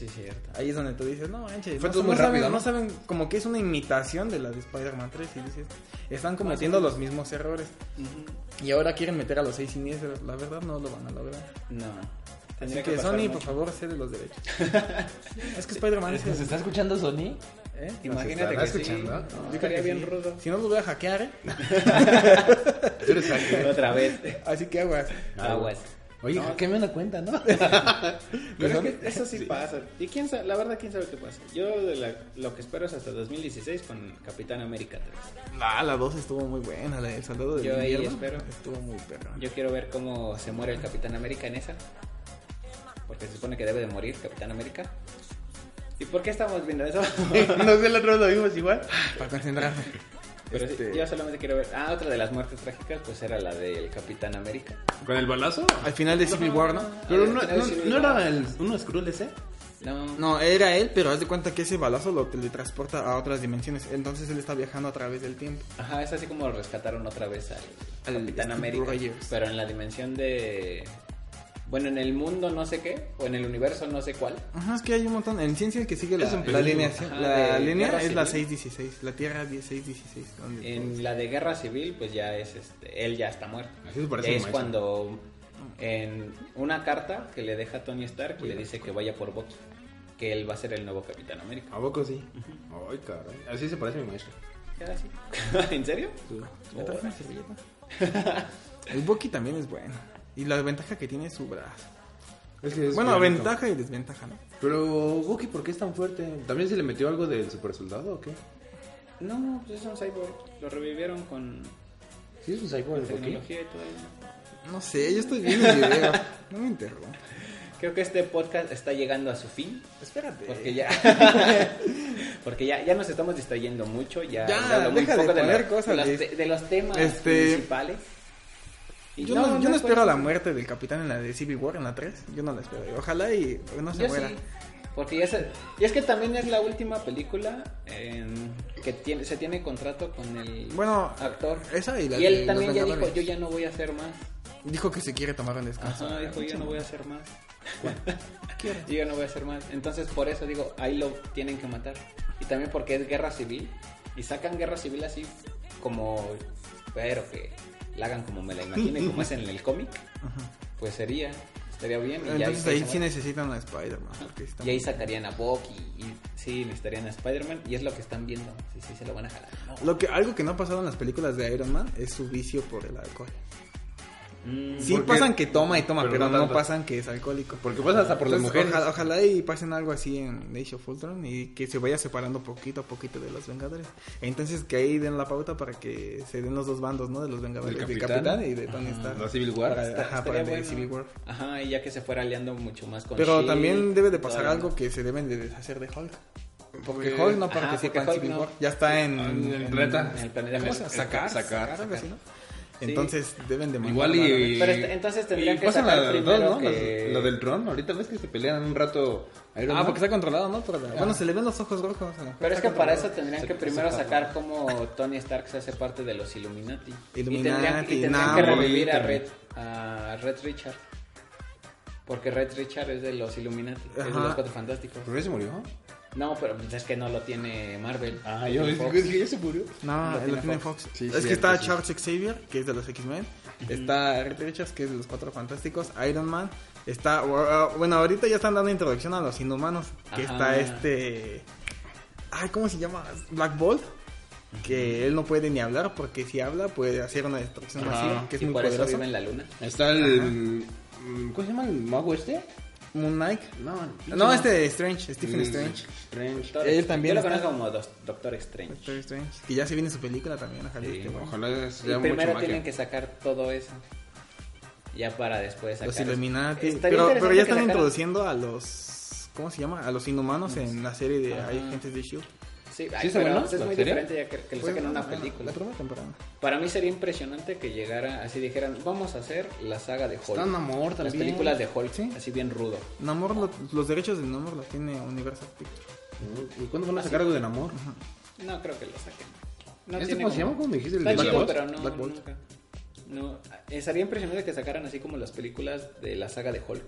S1: Sí, cierto.
S3: Ahí es donde tú dices, no manches,
S2: Fue
S3: no,
S2: todo
S3: no
S2: muy
S3: saben,
S2: rápido,
S3: no
S2: ¿no?
S3: saben, como que es una imitación de la de Spider-Man 3 y dices, están cometiendo los mismos errores. Y ahora quieren meter a los seis siniestros, la verdad no lo van a lograr.
S1: No.
S3: Así que, Sony,
S1: mucho.
S3: por favor, cede los derechos. (laughs) es que Spider-Man es...
S2: ¿Nos está escuchando Sony?
S3: ¿eh?
S1: Imagínate
S2: ¿Nos
S1: que sí.
S2: escuchando?
S1: No,
S3: Yo
S1: estaría bien
S3: sí.
S1: rudo.
S3: Si no lo voy a hackear, ¿eh? (laughs)
S1: Otra vez.
S3: Así que aguas.
S1: Aguas.
S2: Oye, ¿qué me una cuenta, no? (laughs)
S1: Pero es que eso sí, pasa. Y quién sabe, la verdad, quién sabe qué pasa. Yo de la- lo que espero es hasta 2016 con Capitán América 3.
S3: Ah, la 2 estuvo muy buena, la del soldado del
S1: Yo ahí
S3: invierno.
S1: espero.
S3: Estuvo muy perra.
S1: Yo quiero ver cómo se muere el Capitán América en esa. Porque se supone que debe de morir Capitán América. ¿Y por qué estamos viendo eso? (laughs)
S2: no sé, el otro lo vimos igual.
S3: Para concentrarme.
S1: Pero sí,
S3: Este-
S1: yo solamente quiero ver. Ah, otra de las muertes trágicas, pues era la del Capitán América.
S2: ¿Con el balazo?
S3: Al final de Civil War, ¿no?
S2: Pero no, no, ¿no
S1: no.
S2: era el, uno Skrull ese.
S1: No,
S3: No, era él, pero haz de cuenta que ese balazo lo teletransporta a otras dimensiones. Entonces él está viajando a través del tiempo.
S1: Ajá, es así como rescataron otra vez al,
S3: Al
S1: Capitán
S3: Steve
S1: América.
S3: Rogers.
S1: Pero en la dimensión de. Bueno, en el mundo no sé qué, o en el universo no sé cuál.
S3: Ajá, es que hay un montón. En ciencia el que sigue la, la línea,
S1: Ajá,
S3: la línea es la
S1: civil.
S3: 616. La Tierra 616. donde-
S1: En la de guerra civil, pues ya es este. Él ya está muerto.
S2: Así se parece
S1: es cuando. En una carta que le deja Tony Stark y le dice que vaya por Bucky. Que él va a ser el nuevo Capitán América.
S2: ¿A poco sí? Ay, caray. Así se parece a mi maestro. (laughs)
S1: ¿En serio?
S3: ¿Me traes una servilleta? (laughs) El Bucky también es bueno. Y la ventaja que tiene es su brazo.
S2: Es que es
S3: bueno,
S2: violento.
S3: ventaja y desventaja, ¿no?
S2: Pero, Bucky, ¿por qué es tan fuerte? ¿También se le metió algo del super soldado o qué?
S1: No, pues es un cyborg. Lo revivieron con
S2: Sí, es un cyborg,
S1: tecnología y todo eso.
S3: No sé, yo estoy viendo el video. No me interrumpa.
S1: Creo que este podcast está llegando a su fin.
S3: Espérate.
S1: Porque ya. (laughs) porque ya, ya nos estamos distrayendo mucho. Ya,
S3: Ya,
S1: muy
S3: deja de poner cosas,
S1: de, los, te- de los temas
S3: Este-
S1: principales.
S3: Yo no, yo no
S1: es por
S3: espero la muerte del capitán en la de Civil War, en la 3. Yo no la espero. Ojalá y no se
S1: Yo
S3: muera.
S1: sí. Porque ya se- y es que también es la última película en que tiene, se tiene contrato con el
S3: Bueno,
S1: actor.
S3: esa y la
S1: y él también ya dijo, yo ya no voy a hacer más.
S3: Dijo que se quiere tomar un descanso.
S1: Ajá, dijo, yo no voy a hacer más. (laughs) Yo ya no voy a hacer más. Entonces, por eso digo, ahí lo tienen que matar. Y también porque es guerra civil. Y sacan guerra civil así como... Pero que la hagan como me la imagine, como es en el cómic. Pues sería, estaría bien. Y ya
S3: Entonces
S1: ahí
S3: ahí sí necesitan a Spider-Man.
S1: Y ahí sacarían a Bucky y, sí, necesitarían a Spider-Man y es lo que están viendo. Sí, sí, se lo van a jalar. No.
S3: Lo que, algo que no ha pasado en las películas de Iron Man es su vicio por el alcohol.
S1: Mm,
S3: Sí
S2: ¿Por qué?
S3: pasan que toma y toma,
S2: Pero
S3: pero,
S2: no
S3: no,
S2: tanto.
S3: pasan que es alcohólico.
S2: Porque pasa hasta por las mujeres.
S3: Ojalá, ojalá y pasen algo así en Age of Ultron y que se vaya separando poquito a poquito de los Vengadores. Entonces que ahí den la pauta para que se den los dos bandos, ¿no? De los Vengadores,
S2: Del Capitán.
S3: Capitán, y de Tony Stark.
S2: La Civil War.
S3: Para, ajá, para el de
S1: bueno.
S3: Civil War.
S1: Ajá, y ya que se fuera aliando mucho más con
S3: Pero
S1: Shield,
S3: también debe de pasar algo que se deben de deshacer de Hulk. Porque
S2: Porque-
S3: Hulk no
S1: Ajá,
S3: participa en
S1: porque Hulk
S3: Civil
S1: no.
S3: War. Ya está en,
S2: En el planeta.
S1: En el planeta.
S3: ¿Cómo se llama?
S2: el-
S3: Sacar,
S2: sacar,
S3: sacar, algo así,
S2: sacar.
S3: ¿no? Entonces deben de
S2: Igual y...
S1: Pero est- entonces tendrían
S2: y
S1: que
S2: pasan
S1: sacar
S2: dos, ¿no?
S1: que-
S2: Lo del dron. Ahorita ves que se pelean un rato. Iron
S3: Ah,
S2: Man.
S3: porque está controlado, ¿no? Bueno, se le ven los ojos rojos.
S1: Pero es que para eso tendrían
S2: Se-
S1: que
S2: se
S1: primero sacar como Tony Stark se hace parte de los Illuminati. y tendrían,
S3: Illuminati,
S1: y tendrían
S3: no,
S1: que revivir a. Red, a Red Richard. Porque Red Richard es de los Illuminati, es de los Cuatro Fantásticos.
S2: ¿Pero se murió?
S1: No, pero pues es que no lo tiene Marvel.
S2: Ah, yo que ya se murió.
S3: No,
S1: Lo
S3: lo
S1: tiene
S3: tiene
S1: Fox.
S3: Fox.
S2: Sí,
S3: es
S2: cierto,
S3: que está
S2: sí.
S3: Charles Xavier, que es de los X-Men. Está Reed Richards, que es de los Cuatro Fantásticos. Iron Man. Está. Bueno, ahorita ya están dando introducción a los inhumanos. Que
S1: Ajá.
S3: está este. Ay, ¿cómo se llama? Black Bolt. Que él no puede ni hablar porque si habla puede hacer una destrucción
S2: Ajá.
S3: masiva. Que es muy
S1: por eso
S3: poderoso.
S1: vive en la luna.
S2: Está el... ¿Cómo se llama el mago este?
S3: Moon Knight.
S2: No,
S3: No, este Strange, Stephen
S2: Mm,
S3: Strange.
S2: Strange.
S1: Doctor-
S3: Él también
S1: Yo lo conozco como Doctor Strange.
S3: Doctor Strange. Que ya se viene su película también. Ojalá
S1: Sí,
S3: esté bueno.
S2: Ojalá
S1: Y
S2: sea
S1: primero
S2: magia.
S1: tienen que sacar todo eso. Ya para después sacar.
S3: Los Illuminati. Pero, pero ya están
S1: sacaran-
S3: introduciendo a los. ¿Cómo se llama? A los inhumanos en la serie de. Agentes de Shield.
S1: Sí,
S2: ¿Sí
S1: ay,
S2: está
S1: pero
S2: bueno?
S1: es
S2: ¿La
S1: muy
S2: serie?
S1: diferente ya que, que le saquen una película.
S3: La primera temporada.
S1: Para mí sería impresionante que llegara, así dijeran, vamos a hacer la saga de Hulk.
S2: Está Namor
S1: Las
S2: también.
S1: películas de Hulk,
S3: Sí.
S1: así bien rudo.
S3: Namor, lo- los derechos de Namor los tiene Universal Pictures.
S2: ¿Y cuándo van a sacar algo de Namor?
S1: No creo que lo saquen. No
S2: ¿Este cómo se llama? ¿Cómo me dijiste? ¿El
S1: Está
S2: de Black
S1: chido,
S2: Bolt?
S1: pero no,
S3: Black Bolt.
S1: nunca. No, eh, sería impresionante que sacaran así como las películas de la saga de Hulk.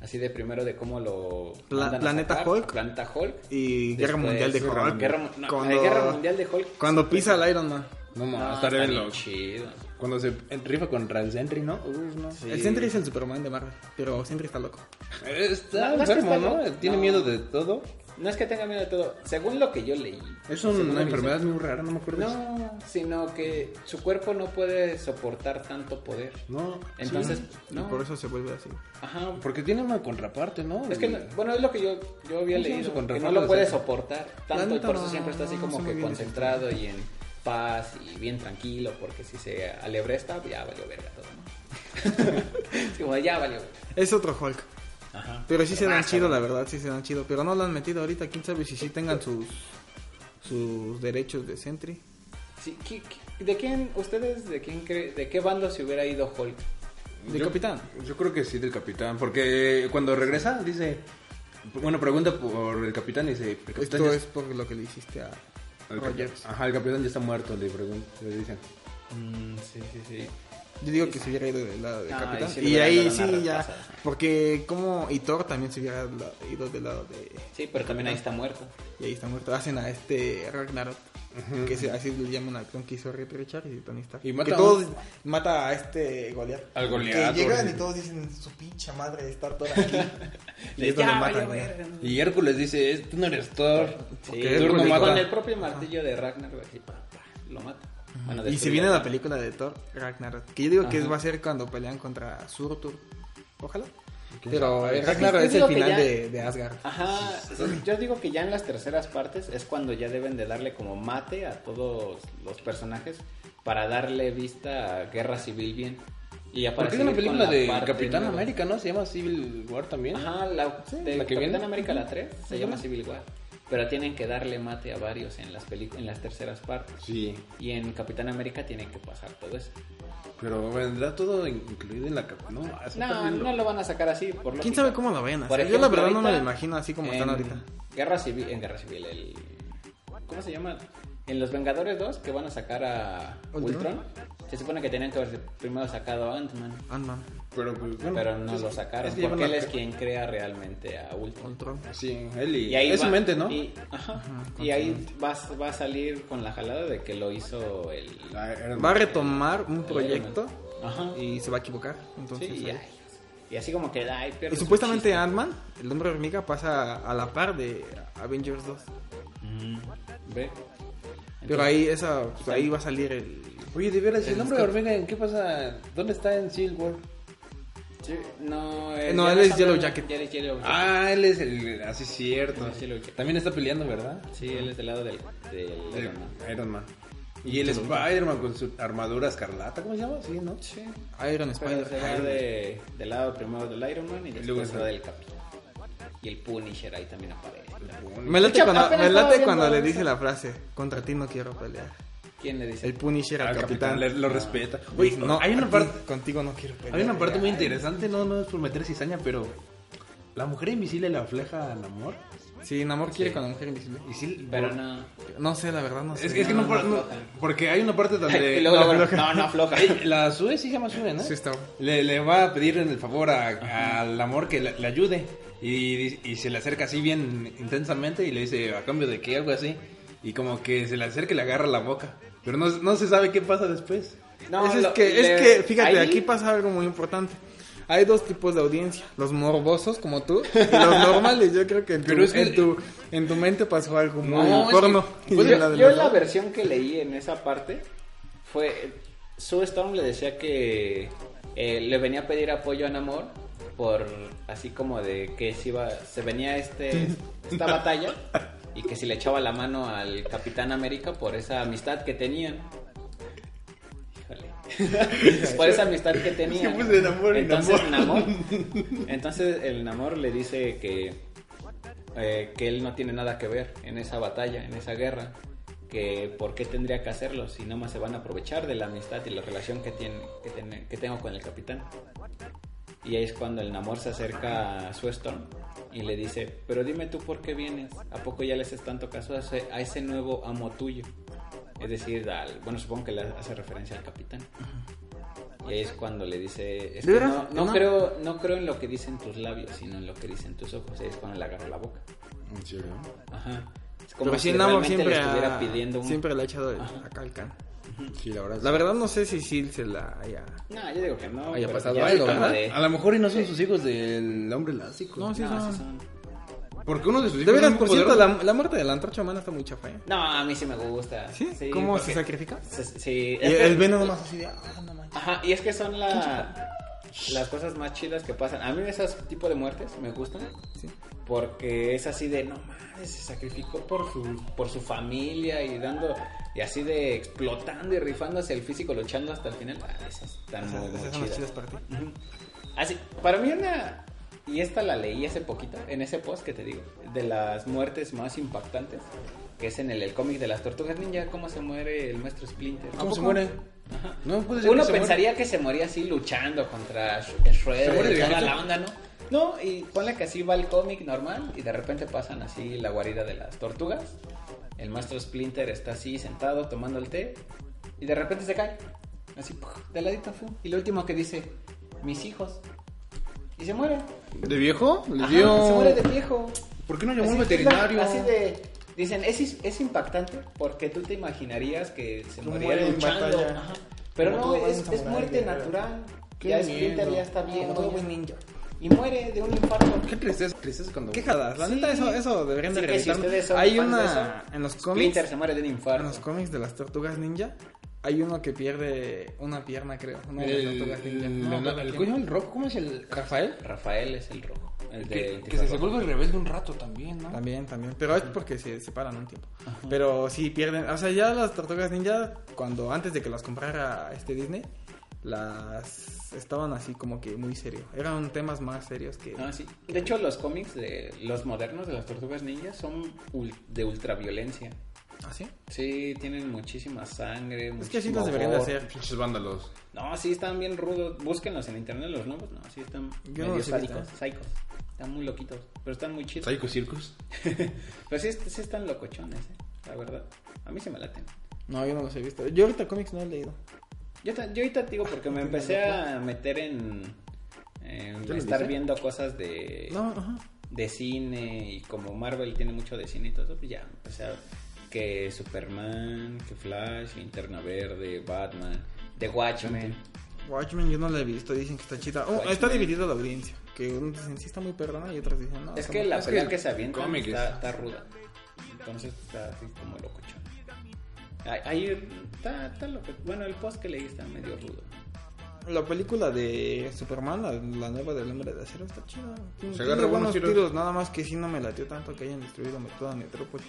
S1: Así de primero de cómo lo
S3: Pla- Planeta
S1: sacar,
S3: Hulk.
S1: Planeta Hulk.
S3: Y Guerra
S1: Después,
S3: Mundial de
S1: Guerra-
S3: Hulk.
S1: Guerra, no,
S3: Cuando-
S1: la Guerra Mundial de Hulk.
S3: Cuando pisa el Iron Man.
S2: No,
S1: No,
S2: no,
S1: está
S2: está bien
S1: chido.
S2: Cuando se rifa contra el Sentry, ¿no? Uf, no.
S1: Sí.
S3: El Sentry es el Superman de Marvel, pero Sentry está loco.
S2: Está enfermo, ¿no? Tiene
S1: No.
S2: miedo de todo.
S1: No es que tenga miedo de todo. Según lo que yo leí.
S2: Es una enfermedad muy rara, no me acuerdo.
S1: No, sino que su cuerpo no puede soportar tanto poder.
S2: No.
S1: Entonces,
S3: Y
S1: no.
S3: por eso se vuelve así.
S1: Ajá.
S2: Porque tiene una contraparte, ¿no?
S1: Es que, no- bueno, es lo que yo, yo había
S2: ¿Cómo se llama
S1: leído,
S2: su
S1: que
S2: contraparte
S1: no lo
S2: de
S1: puede soportar tanto y por eso siempre está así como que concentrado y en paz y bien tranquilo, porque si se alebresta, ya valió verga todo, ¿no? (laughs) Es como ya valió.
S3: Es otro Hulk.
S1: Ajá.
S3: Pero sí se dan chido, la verdad, sí se dan chido. Pero no lo han metido ahorita, quién sabe si sí tengan sus sus derechos de Sentry.
S1: Sí, ¿qué- qué- ¿De quién, ustedes, de quién cree, de qué bando se hubiera ido Hulk?
S3: De
S2: Yo-
S3: Capitán.
S2: Yo creo que sí, del capitán. Porque cuando regresa, dice. Bueno, pregunta por el capitán y dice. "El capitán
S3: Esto
S2: ya-
S3: es por lo que le hiciste a Rogers.
S2: Ajá, el capitán ya está muerto, le preguntan. Le dicen.
S1: Mm, sí, sí, sí.
S3: Yo digo que se hubiera ido del lado de
S1: Ah,
S3: Capitán.
S1: ahí sí le
S3: y ahí sí ya. Porque como. Y Thor también se hubiera ido del lado de.
S1: Sí, pero también ahí está muerto.
S3: Y ahí está muerto. Hacen a este Ragnarok. Que se, así le llaman a acción que hizo Reed Richards y Tony Stark.
S2: Y mata
S3: que
S2: a
S3: todos
S2: un-
S3: mata a este Goliath.
S2: Al Goliath,
S3: Que llegan y todos dicen su pinche madre está toda aquí. (laughs) y
S1: De,
S3: es donde
S1: "Ya,
S3: matan,
S1: verga".
S2: Y Hércules dice: "Es- Tú no eres Thor.
S1: Sí,
S2: Hércules
S1: con,
S2: mata.
S1: con el propio martillo de Ragnar, güey, así, pa, pa, lo mata. Bueno,
S3: Y se viene la película de Thor Ragnarok. Que yo digo que
S1: Ajá.
S3: va a ser cuando pelean contra Surtur. Ojalá.
S2: ¿Quién
S3: Pero el Ragnarok es el
S1: que
S3: final
S1: ya-
S3: de, de Asgard.
S1: Ajá, yo digo que ya en las terceras partes es cuando ya deben de darle como mate a todos los personajes para darle vista a Guerra Civil bien. Y ya
S2: Porque hay una película
S1: la
S2: de Capitán
S1: nueva.
S2: América, ¿no? Se llama Civil War también.
S1: Ajá, la, de
S2: la que
S1: Capitán
S2: viene.
S1: América la 3 se llama Civil War. Pero tienen que darle mate a varios en las en las terceras partes.
S2: Sí.
S1: Y en Capitán América tiene que pasar todo eso.
S2: Pero vendrá todo incluido en la No, eso está
S1: No, no lo van a sacar así. Por
S3: ¿Quién
S1: lógica.
S3: sabe cómo lo vayan a
S1: Por
S3: hacer? Yo la verdad no me lo imagino así como están ahorita.
S1: Guerra Civil, en Guerra Civil, el... ¿Cómo se llama? En Los Vengadores 2, que van a sacar a
S3: Ultron.
S1: Ultron, se supone que tenían que haber primero sacado a Ant-Man,
S3: Ant-Man,
S2: Pero, pues, bueno,
S1: pero no
S2: es-
S1: lo sacaron,
S2: es que
S1: porque él es quien crea realmente a Ultron.
S3: Ultron.
S2: Sí, él y,
S1: Y ahí
S2: es su
S1: va-
S2: mente, ¿no?
S1: Y, ajá, y ahí va, va a salir con la jalada de que lo hizo el...
S3: Va a retomar un proyecto
S1: Ajá.
S3: y se va a equivocar. Entonces,
S1: Sí, y,
S3: ahí.
S1: ay, y así como que, ay, pierde
S3: Y
S1: su
S3: supuestamente. Ant-Man, el hombre hormiga, pasa a la par de Avengers 2.
S1: Mm, Ve.
S3: Pero ahí esa, pues, ahí va a salir el...
S2: Oye, de veras, el
S3: El
S2: nombre de
S3: Scott.
S2: hormiga, ¿en qué pasa? ¿Dónde está en Civil War?
S1: Sí, no,
S3: no, él es Yellow Jacket.
S1: ya es Yellow Jacket.
S2: Ah, él es el... Así es cierto.
S1: Es.
S2: También está peleando, ¿verdad?
S1: Sí, él es del lado del, del
S2: El
S1: Iron Man.
S2: Iron Man. Y el Spider-Man con su armadura escarlata, ¿cómo se llama? Sí, ¿no?
S1: Sí.
S3: Iron Spider.
S1: se va de, del lado primero del Iron Man y
S2: luego
S1: después se
S2: está-
S1: va del Capi. Y el Punisher ahí también aparece.
S3: Me late cuando, me late cuando le dice la frase, contra ti no quiero pelear.
S1: ¿Quién le dice?
S3: El Punisher al
S2: Al
S3: capitán.
S2: capitán, le- lo respeta.
S3: Oye, no,
S2: hay una
S3: a
S2: parte...
S3: Contigo no quiero pelear.
S2: Hay una parte muy interesante, no, no es por meter cizaña, pero... La mujer invisible le afleja al amor.
S3: Sí, Namor quiere
S1: Sí.
S3: con la mujer invisible.
S2: Y sí,
S1: Pero
S2: por-
S1: no.
S3: No sé, la verdad, no sé.
S2: Es que, es que no,
S1: No,
S2: porque hay una parte donde... (laughs)
S1: luego,
S3: no, afloja.
S1: no, no afloja.
S2: La Sue sí se llama Sue, ¿no?
S3: Sí, está.
S2: Le, le va a pedir en el favor a- al amor que le, le ayude. Y, y se le acerca así bien intensamente y le dice, ¿a cambio de qué? Algo así. Y como que se le acerca y le agarra la boca. Pero no, no se sabe qué pasa después.
S1: No,
S3: es, es
S1: lo-
S3: que,
S1: le-
S3: es que, fíjate,
S1: ahí-
S3: aquí pasa algo muy importante. Hay dos tipos de audiencia, los morbosos como tú y los (laughs) normales. Yo creo que en tu,
S2: Pero es que-
S3: en tu, en tu mente pasó algo muy
S2: No, es
S3: porno.
S2: que- (laughs)
S3: Y
S2: pues
S1: Yo,
S3: de
S1: yo la versión que leí en esa parte fue Sue Storm le decía que eh, le venía a pedir apoyo a Namor por así como de que se iba se venía este esta (laughs) batalla y que si le echaba la mano al Capitán América por esa amistad que tenían. Por esa amistad que tenían. Entonces Namor entonces el Namor le dice que eh, que él no tiene nada que ver en esa batalla, en esa guerra, que por qué tendría que hacerlo si nada más se van a aprovechar de la amistad y la relación que, tiene, que, tiene- que tengo con el capitán. Y ahí es cuando el Namor se acerca a su Storm y le dice, pero dime tú por qué vienes, ¿a poco ya le haces tanto caso a ese, a ese nuevo amo tuyo? Es decir, al, bueno, supongo que le hace referencia al capitán. Y ahí es cuando le dice, es
S3: ¿De
S1: que no, no
S3: No.
S1: creo, no creo en lo que dicen tus labios, sino en lo que dicen tus ojos. Ahí es cuando le agarra la boca.
S2: ¿En serio?
S1: Ajá. Es como
S3: Pero
S1: si
S3: sí, Namor siempre,
S1: le estuviera
S3: ha-
S1: pidiendo un...
S3: siempre le ha echado el- acá al can.
S2: Sí, la verdad.
S3: La verdad no sé si sí se la haya...
S1: No, yo digo que no.
S3: Haya pasado algo, ¿verdad?
S1: de-
S2: A lo mejor y no son sus hijos del hombre elástico.
S3: No, sí
S1: No,
S3: son...
S1: sí son.
S2: Porque uno de sus hijos
S3: De veras, por cierto, la, la muerte de la antorcha humana está muy chafa, ¿eh?
S1: No, a mí sí me gusta.
S3: ¿Sí? ¿Cómo
S1: porque-
S3: se sacrifica?
S1: se- Sí. Que-
S3: el Venom nomás así de... Ah, no manches.
S1: Ajá, y es que son la, las cosas más chidas que pasan. A mí esos tipo de muertes me gustan.
S3: Sí.
S1: Porque es así de, no mames, se sacrificó por su, por su familia y dando, y así de explotando y rifándose el físico, luchando hasta el final. Ah, esas están muy,
S3: Esas
S1: muy
S3: esas
S1: chidas.
S3: chidas para ti.
S1: Así, para mí una, y esta la leí hace poquito, en ese post que te digo, de las muertes más impactantes, que es en el, el cómic de las tortugas ninja, cómo se muere el maestro Splinter.
S2: ¿Cómo se muere? No
S1: Uno
S2: que se
S1: pensaría que se moría así luchando contra Sh- Shredder
S2: ¿Se muere de
S1: y toda la onda, ¿no? No, y ponle que así va el cómic normal y de repente pasan así la guarida de las tortugas. El maestro Splinter está así sentado tomando el té y de repente se cae. Así, de ladito. fu. Y lo último que dice, mis hijos. Y se muere.
S2: ¿De viejo? Le
S1: Ajá,
S2: dio...
S1: Se muere de viejo.
S2: ¿Por qué no llamó
S1: Así,
S2: al veterinario?
S1: Así de... Dicen, es, is- es impactante porque tú te imaginarías que se
S3: Que
S1: moría luchando. Pero
S3: Como
S1: no, es, es muerte natural.
S2: Qué
S1: ya. Splinter ya está bien.
S3: Como todo buen ninja.
S1: Y muere de un infarto.
S2: ¿Qué tristeza? Tristeza cuando...
S3: Qué jadas. La
S1: Sí.
S3: neta, eso, eso deberían de
S1: si
S3: reeditarlo.
S1: ustedes son
S3: Hay
S1: fans de
S3: una...
S1: eso,
S3: En los
S1: Splinter
S3: cómics...
S1: se muere de un
S3: En los
S1: infarto.
S3: cómics de las tortugas ninja... Hay uno que pierde una pierna, creo. Una de las
S2: El,
S3: tortugas ninja.
S2: el,
S3: No
S2: el, el, coño, el rojo, ¿cómo es el Rafael?
S1: Rafael es el rojo. El de
S2: Que,
S1: el
S2: que se, se vuelve rebelde un rato también, ¿no?
S3: También, también. Pero es porque se separan un tiempo. Pero sí pierden. O sea, ya las tortugas ninja, cuando antes de que las comprara este Disney, las estaban así como que muy serio. Eran temas más serios que.
S1: Ah, sí. De hecho, los cómics de los modernos de las tortugas ninjas son ul- de ultraviolencia.
S3: ¿Ah, sí?
S1: Sí, tienen muchísima sangre.
S3: Es que así los deberían de hacer.
S2: Pinches vándalos.
S1: No, sí están bien rudos. Búsquenlos en internet los nuevos. No, sí están
S3: Yo no
S1: medio sádicos, sádicos. Están muy loquitos, pero están muy chidos.
S2: Psycho Circus. (laughs)
S1: pero sí, sí están locochones, ¿eh? la verdad. A mí se me laten.
S3: No, yo no los he visto. Yo ahorita cómics no he leído.
S1: Yo, yo ahorita te digo porque me (laughs) empecé a meter en, en
S3: ¿Ya lo
S1: estar viendo cosas de,
S3: No, ajá.
S1: de cine y como Marvel tiene mucho de cine y todo eso, pues ya empecé a que Superman, que Flash, Linterna Verde, Batman, The Watchmen.
S3: Watchmen yo no la he visto. Dicen que está chida. Oh,
S1: Watchmen.
S3: está dividida la audiencia. Que unos dicen sí está muy perdona y otros dicen no.
S1: Es que la pelea
S2: que
S1: que, se avienta está ruda. Entonces está así como locochón. Ahí- está, está loco. Bueno, el post que leí está medio rudo.
S3: La película de Superman, la, la nueva del hombre de acero, está chida.
S2: Se agarra
S3: buenos
S2: buenos
S3: tiros.
S2: tiros.
S3: nada más que sí no me latió tanto que hayan destruido toda Metrópolis.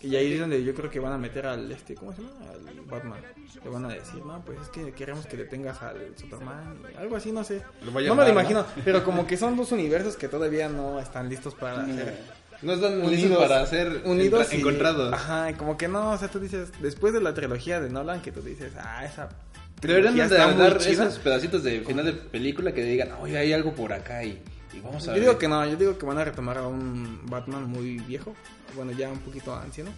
S3: Y ahí es donde yo creo que van a meter al este, ¿cómo se llama? Al Batman. Le van a decir, no, pues es que queremos que detengas al Superman. y Algo así, no sé.
S2: Lo
S3: no me lo imagino, pero como que son dos universos que todavía no están listos para ser
S2: No están
S3: unidos
S2: para ser
S3: unidos y-
S2: encontrados.
S3: Ajá, como que no, o sea, tú dices, después de la trilogía de Nolan, que tú dices, ah, esa.
S2: Deberían de dar
S3: chida".
S2: esos pedacitos de final de película que digan, oye, hay algo por acá y, y vamos a
S3: Yo
S2: ver.
S3: digo que no, yo digo que van a retomar a un Batman muy viejo, bueno, ya un poquito anciano,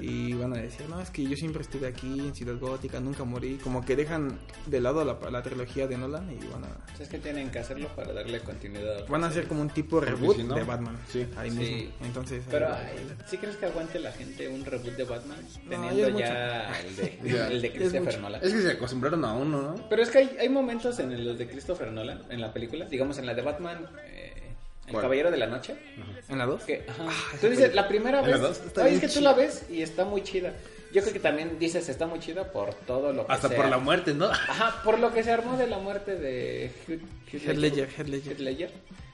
S3: y van a decir, no, es que yo siempre estuve aquí en Ciudad Gótica, nunca morí, como que dejan de lado la, la trilogía de Nolan y van a,
S1: es que tienen que hacerlo para darle continuidad.
S3: van a hacer como un tipo reboot
S2: si no-
S3: de Batman,
S2: Sí.
S3: ahí
S1: Sí.
S3: mismo, entonces...
S1: Pero, ¿sí crees que aguante la gente un reboot de Batman? Teniendo
S3: es
S1: ya el de, (laughs)
S2: Ya,
S1: el de
S3: es
S1: Christopher
S3: mucho.
S1: Nolan.
S2: Es que se acostumbraron a uno, ¿no?
S1: Pero es que hay, hay momentos en los de Christopher Nolan, en la película, digamos en la de Batman, eh, El
S2: ¿Cuál?
S1: Caballero de la Noche.
S3: ¿En la 2?
S1: Que, ajá.
S3: esa
S1: tú dices, la primera
S2: ¿En la
S1: vez,
S2: dos?
S3: Está
S1: ay,
S3: bien
S1: es que tú la ves y está muy chida. Yo creo que también dices, está muy chida por todo lo que
S2: Hasta
S1: sea.
S2: por la muerte, ¿no?
S1: Ajá, por lo que se armó de la muerte de
S3: Ledger, Ledger.
S1: Heath Ledger.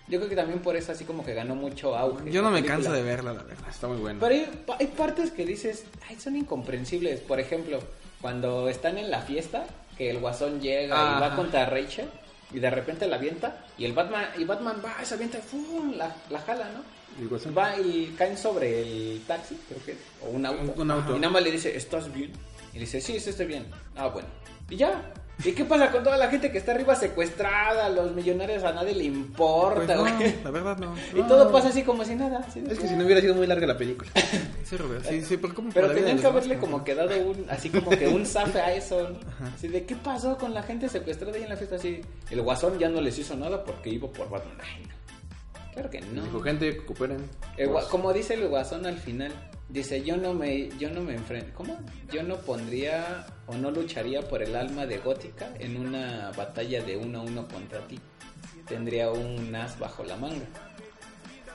S1: Yo creo que también por eso así como que ganó mucho auge.
S3: Yo no me
S1: película.
S3: canso de verla, la verdad.
S2: Está muy bueno.
S1: Pero hay, hay partes que dices, ay, son incomprensibles. Por ejemplo, cuando están en la fiesta, que el guasón llega y va
S3: Ajá.
S1: contra Rachel. Y de repente la avienta y el Batman, y Batman va, se avienta, ¡fum! La, la jala, ¿no?
S2: Y.
S1: Va y caen sobre el taxi, creo que, o un auto.
S2: Un- un auto.
S1: Y nada más le dice, ¿estás bien? Y le dice, sí, sí, estoy bien. Ah, bueno. Y ya. ¿Y qué pasa con toda la gente que está arriba secuestrada? Los millonarios a nadie le importa,
S3: Pues no,
S1: güey.
S3: la verdad no. (laughs)
S1: Y
S3: No,
S1: todo
S3: no.
S1: pasa así como si nada.
S2: Es que si no hubiera sido muy larga la película. (laughs)
S3: Sí, Robert, sí, sí, pero ¿cómo
S1: Pero tenían que haberle como quedado un, así como que un zafe a eso. ¿no? Así de qué pasó con la gente secuestrada ahí en la fiesta así. El guasón ya no les hizo nada porque iba por Batman. Ay, no. Claro que no.
S2: Dijo, gente, recuperen.
S1: Como dice el guasón al final, dice yo no me, yo no me enfrento, ¿cómo? Yo no pondría o no lucharía por el alma de Gótica en una batalla de uno a uno contra ti. Tendría un as bajo la manga.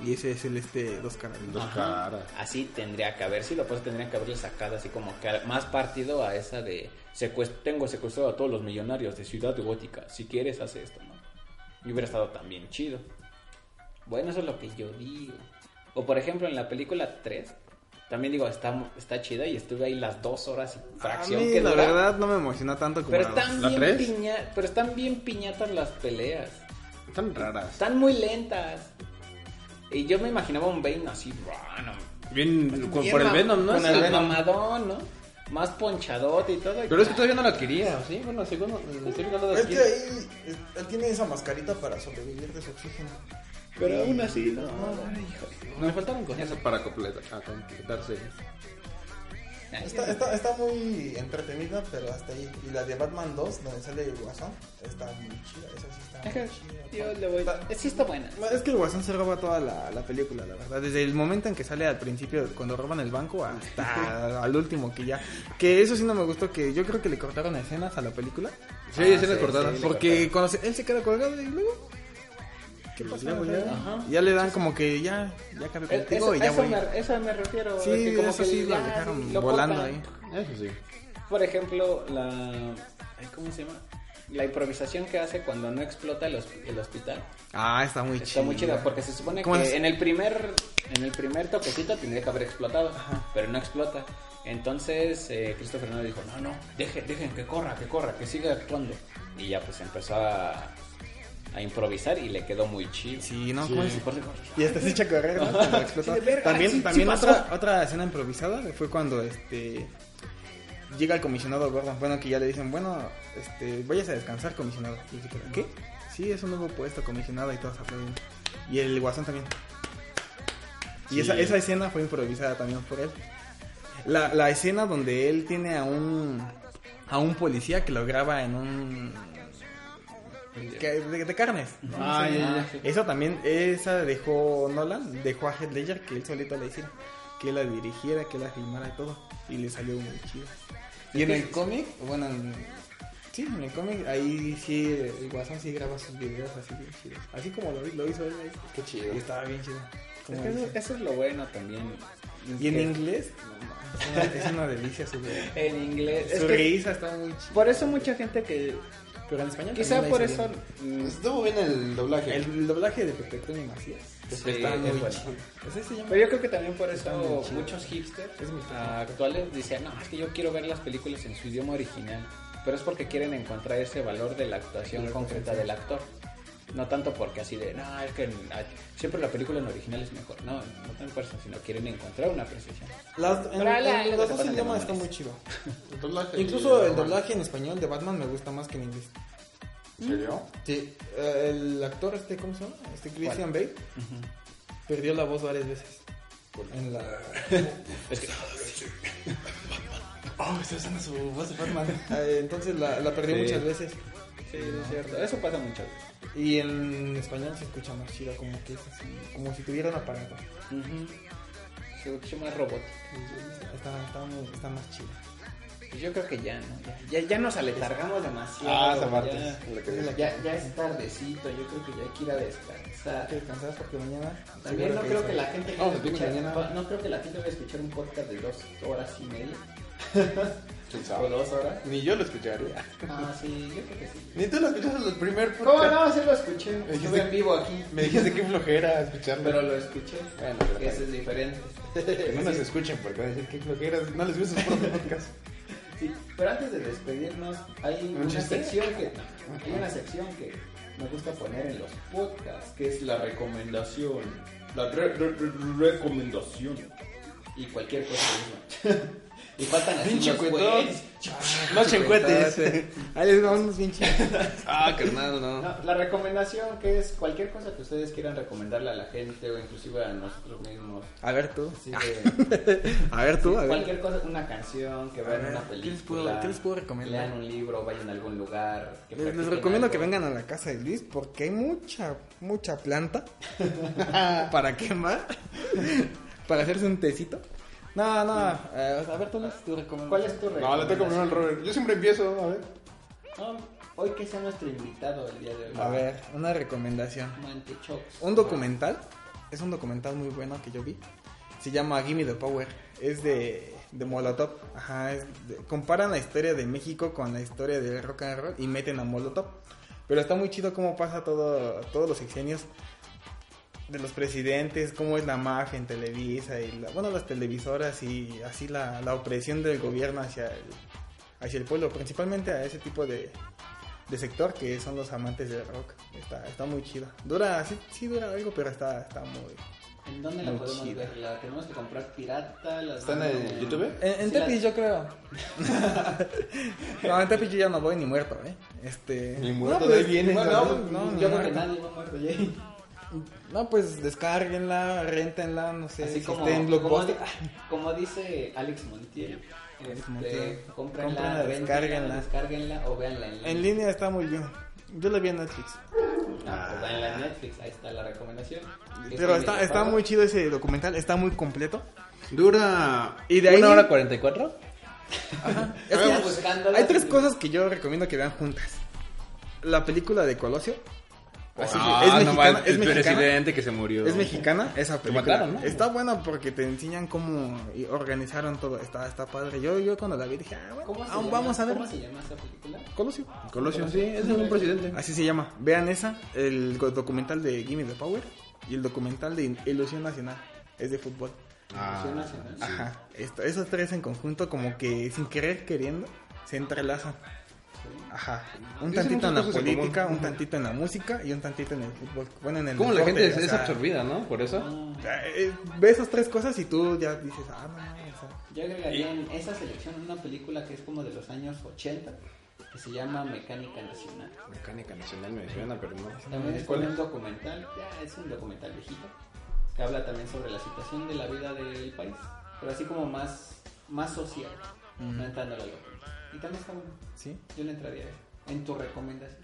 S3: Y ese es el este dos caras.
S2: Dos
S1: Ajá.
S2: caras.
S1: Así tendría que haber sido, pues tendrían que haberle sacado así como que más partido a esa de secuest- tengo secuestrado a todos los millonarios de Ciudad Gótica. Si quieres, hace esto, ¿no? Y hubiera estado también chido. Bueno, eso es lo que yo digo. O por ejemplo, en la película 3, también digo, está, está chida y estuve ahí las dos horas y
S3: A
S1: fracción
S3: mí,
S1: que
S3: la
S1: dura.
S3: verdad, no me emociona tanto como
S1: Pero están,
S2: ¿La
S1: bien
S2: tres?
S1: piña- pero están bien piñatas las peleas.
S2: Están raras.
S1: Están muy lentas. Y yo me imaginaba un Bane así, bueno,
S2: Bien, con- por el Venom, ¿no?
S1: Con
S2: Sí.
S1: el mamadón, ¿no? Más ponchadote y todo.
S2: Pero es que todavía no la quería, ¿sí? Bueno, según no la
S5: Es que ahí eh, él tiene esa mascarita para sobrevivir de su oxígeno.
S1: Pero aún así, no.
S2: No, me faltaron cosas para completar, a completarse.
S5: Está, está, está muy entretenida, pero hasta ahí. Y la de Batman 2, donde sale el Guasón, está muy chida. Esa sí está
S1: Ajá,
S5: muy chida.
S1: Yo le voy.
S5: Está-
S1: Sí, está buena.
S3: Es que el Guasón se roba toda la, la película, la verdad. Desde el momento en que sale al principio, cuando roban el banco, hasta (laughs) al último que ya. Que eso sí no me gustó, que yo creo que le cortaron escenas a la película.
S2: Sí, escenas
S1: sí,
S2: cortadas.
S1: sí,
S3: Porque cuando se- él se queda colgado y luego. ¿Qué pasa?
S2: luego ya.
S3: Le dan como que ya, ya acabé
S1: Eh,
S3: contigo
S1: Eso,
S3: y ya
S1: eso
S3: voy.
S1: me, eso me refiero.
S3: Sí,
S1: que como
S3: eso
S1: que
S3: sí lo
S1: ya
S3: dejaron
S1: lo
S3: volando
S1: cortan.
S3: ahí.
S2: Eso sí.
S1: Por ejemplo, la. ¿Cómo se llama? La improvisación que hace cuando no explota el, hosp- el hospital.
S3: Ah, está muy
S1: Está
S3: chido.
S1: muy chida porque se supone
S3: ¿Cómo
S1: que
S3: es?
S1: en el primer en el primer toquecito tendría que haber explotado, pero no explota. Entonces eh, Christopher Nolan dijo, no, no, dejen, dejen que corra, que corra, que siga actuando. Y ya pues empezó a, a improvisar y le quedó muy chido.
S3: Sí, no, ¿cómo es?
S1: Y
S3: hasta se echa a correr, ¿no? Cuando explotó.
S1: Sí, de verga,
S3: También,
S1: sí, sí
S3: también otra, otra escena improvisada fue cuando este llega el comisionado Gordon. Bueno, que ya le dicen, bueno, este, vayas a descansar, comisionado. Y dice, ¿qué? Sí, es un nuevo puesto, comisionado y todos aplauden. Y el guasón también. Y
S2: Sí.
S3: esa, esa escena fue improvisada también por él. La, la escena donde él tiene a un a un policía que lo graba en un de, de carnes.
S2: Ah, ya, ya.
S1: sí.
S3: Eso también, esa dejó Nolan, dejó a Heath Ledger que él solito la hiciera, que la dirigiera, que la filmara y todo, y le salió muy chido. Y en el cómic, bueno, en- sí, en el cómic, ahí sí, el Guasón sí graba sus videos así bien chidos, así como lo, lo hizo él ahí.
S2: Qué chido.
S3: Y estaba bien chido.
S1: Es
S3: como
S1: que eso, es lo bueno también.
S3: Y en inglés, no, es, una, es una delicia su, (laughs)
S1: En inglés. Es
S3: su
S1: que
S3: risa, está muy chido.
S1: por eso mucha gente que...
S3: Pero en español
S1: Quizá por eso...
S3: bien.
S1: mm,
S2: Estuvo bien el doblaje.
S3: El doblaje de Pepe Toño Macías
S1: Sí,
S3: está
S1: es
S3: muy
S1: bueno. Pero yo creo que también por eso muchos hipsters actuales dicen, no, es que yo quiero ver las películas en su idioma original. Pero es porque quieren encontrar ese valor de la actuación concreta del actor. No tanto porque así de, no, es que ah, siempre la película en original es mejor. No, no tan eso, sino quieren encontrar una apreciación.
S3: Las, en, en los dos idiomas está muy chido. (laughs)
S2: El
S3: Incluso el doblaje en español de Batman me gusta más que en inglés.
S2: ¿En serio?
S3: Sí, eh, el actor este, ¿cómo se llama? Este Christian Bale perdió la voz varias veces. En la... (laughs)
S1: Es que, (laughs)
S3: Oh, está usando su voz de Batman. Eh, Entonces la, la perdió
S2: Sí.
S3: muchas veces.
S1: sí, es cierto. Eso pasa mucho.
S3: Y en español se escucha más chido, como que es así, como si tuviera un aparato.
S1: Se escucha más robótico.
S3: Está, está, más chido.
S1: Pues yo creo que ya, ¿no? Ya, ya, ya nos aletargamos demasiado.
S2: Ah, esa parte
S1: ya. Ya, ya es tardecito, yo creo que ya hay que ir a descansar.
S3: Descansas porque mañana...
S1: También no creo que la gente
S2: mañana.
S1: no creo que la gente vaya a escuchar un podcast de dos horas y media (laughs)
S2: Ni yo lo escucharía.
S1: Ah, sí, yo creo que sí.
S2: Ni tú lo escuchaste el primer
S1: ¿Cómo no? Sí lo escuché. Estuve
S2: dijiste-
S1: en vivo aquí,
S2: Me dijiste que flojera escucharlo.
S1: pero lo escuché.
S2: Bueno,
S1: Eso es diferente.
S2: que no nos (laughs) escuchen porque van a decir que flojera. No les gusta su propio (laughs) podcast.
S1: Sí, pero antes de despedirnos, hay
S2: ¿Un
S1: una
S2: chiste?
S1: sección que. hay una sección que me gusta poner en los podcasts, que es la recomendación. La re- re- re- recomendación. Y cualquier cosa. (laughs) y faltan así
S2: Pinche
S1: los
S2: cuetón.
S1: güeyes.
S2: No chencuetes.
S3: Ahí les vamos bien chidos.
S2: Ah, carnal, no.
S1: No, la recomendación que es cualquier cosa que ustedes quieran recomendarle a la gente o inclusive a nosotros mismos.
S3: A ver tú.
S1: Así (laughs)
S3: A ver tú, a ver.
S1: cualquier cosa, una canción, que vean una
S3: ¿qué
S1: película.
S3: les puedo- qué les puedo recomendar?
S1: Lean un libro, vayan a algún lugar. que
S3: Les, recomiendo
S1: algo.
S3: que vengan a la casa de Luis porque hay mucha, mucha planta (laughs) para quemar, (laughs) para hacerse un tecito. No, no, eh, a ver tú, tu recomendación.
S1: ¿Cuál es tu
S2: No,
S1: recomendación?
S2: le toca primero al Robert. Yo siempre empiezo, a ver.
S1: No, hoy que sea nuestro invitado el día de hoy.
S3: A ver, una recomendación.
S1: Mantechox.
S3: Un documental, es un documental muy bueno que yo vi. Se llama Gimme the Power. Es de, de Molotov. Ajá, es de- comparan la historia de México con la historia del rock and roll y meten a Molotov. Pero está muy chido cómo pasa todo, todos los sexenios de los presidentes, cómo es la mafia en Televisa y la- bueno, las televisoras y así la, la opresión del gobierno hacia el, hacia el pueblo, principalmente a ese tipo de, de sector que son los amantes del rock. Está, está muy chido. Dura, sí, sí dura algo, pero está, está muy...
S1: ¿En dónde la
S3: Muy
S1: podemos
S3: chida.
S1: ver? ¿La tenemos que comprar pirata? ¿La
S2: ¿Está en el YouTube?
S3: En, en
S1: Sí, la-
S3: Tepic yo creo. no, en Tepic yo ya no voy ni muerto, ¿eh? Este...
S2: Ni muerto,
S3: no,
S2: de ahí
S3: pues,
S2: viene,
S3: bueno, no, ni
S1: Yo creo que nadie va muerto ya.
S3: No, pues descárguenla, rentenla, no sé,
S1: Así
S3: si
S1: como,
S3: en
S1: como, como dice Alex Montiel.
S3: Alex
S1: Este,
S3: Montiel.
S1: cómprenla,
S3: Cómprenla,
S1: rentenla,
S3: descárguenla.
S1: descárguenla o véanla en línea.
S3: En línea está muy bien. Yo la vi en Netflix.
S1: Ah, pues véanla en Netflix, ahí está la recomendación.
S3: Pero
S1: es
S3: está, está muy chido ese documental, está muy completo.
S2: Dura.
S3: Y de ahí-
S2: ¿Una hora cuarenta y cuatro? (laughs)
S3: Es que hay tres cosas que yo recomiendo que vean juntas. La película de Colosio. Así
S2: Ah,
S3: que es
S2: no
S3: mexicana, es
S2: el
S3: mexicana.
S2: presidente que se murió.
S3: Es mexicana esa película.
S2: mataron, ¿no?
S3: Está buena porque te enseñan cómo organizaron todo. Está, está padre. Yo, yo cuando la vi dije, ah, bueno,
S1: ¿Cómo se,
S3: ah,
S1: llama,
S3: vamos a ver.
S1: ¿Cómo se llama esa película?
S3: Colosio.
S2: Colosio, sí, es de un presidente.
S3: Así se llama. Vean esa, el documental de Gimme the Power y el documental de Ilusión Nacional. Es de fútbol.
S2: Ah,
S1: Ilusión Nacional.
S3: Ajá. Esto- esos tres en conjunto como que sin querer queriendo se entrelazan. Ajá. Un
S2: Dicen
S3: tantito en la política,
S2: común.
S3: un tantito en la música y un tantito en el fútbol. Bueno, en el
S2: ¿Cómo la gente es, es
S3: sea,
S2: absorbida, no? Por eso.
S3: o sea, eh, Ve esas tres cosas y tú ya dices, ah, no, no, o sea,
S1: Yo agregaría en esa selección una película que es como de los años 80 que se llama Mecánica Nacional.
S2: Mecánica Nacional me suena, pero no.
S1: También es como un documental, ya es un documental viejito, que habla también sobre la situación de la vida del país, pero así como más, más social, no entrando a la locura. Y también está bueno,
S3: sí,
S1: yo le entraría ahí. en tu recomendación.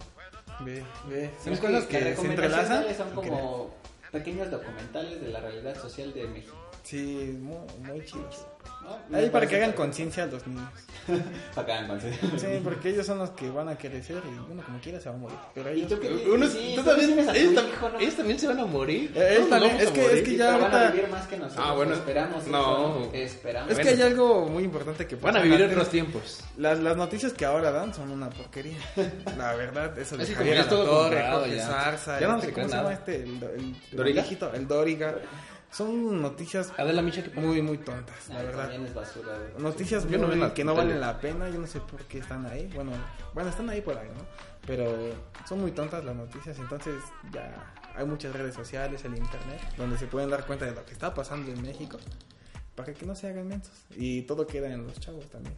S3: ve, ve. Son cosas que, se entrelazan.
S1: son como pequeños documentales de la realidad social de México.
S3: Sí, muy, muy chidos. Ahí (laughs) para que hagan conciencia a los niños.
S1: Para que hagan conciencia.
S3: Sí, porque ellos son los que van a crecer y uno como quiera se va a morir. Pero
S1: ¿Y
S3: ellos...
S1: tú qué
S2: Uno,
S1: sí,
S2: tú
S1: tú
S2: también, ellos, tam-
S1: hijo, ¿no?
S2: ellos también se van a morir.
S3: Eh,
S2: nos
S3: también, es
S2: a
S3: que- es que ya
S1: Pero van a
S3: ahorita-
S1: vivir más que nosotros.
S2: Ah, bueno.
S1: Esperamos.
S2: No.
S1: eso, Esperamos.
S3: Es que
S2: Bueno.
S3: hay algo muy importante que
S2: Van a vivir otros tiempos.
S3: Las, las noticias que ahora dan son una porquería. (laughs) La verdad, eso de Javier
S2: comprado
S3: Jorge
S2: ya.
S3: Zarza,
S2: Ya no
S3: este,
S2: se
S3: ¿cómo se llama este? El, el, el el Doriga. Son noticias muy, muy tontas, la
S1: Ay,
S3: verdad.
S1: Es basura.
S3: Noticias
S2: no
S3: muy-
S2: la
S3: que no valen la pena, yo no sé por qué están ahí. Bueno, bueno, están ahí por ahí, ¿no? Pero son muy tontas las noticias, entonces ya hay muchas redes sociales, el internet, donde se pueden dar cuenta de lo que está pasando en México, para que no se hagan mensos. Y todo queda en los chavos también.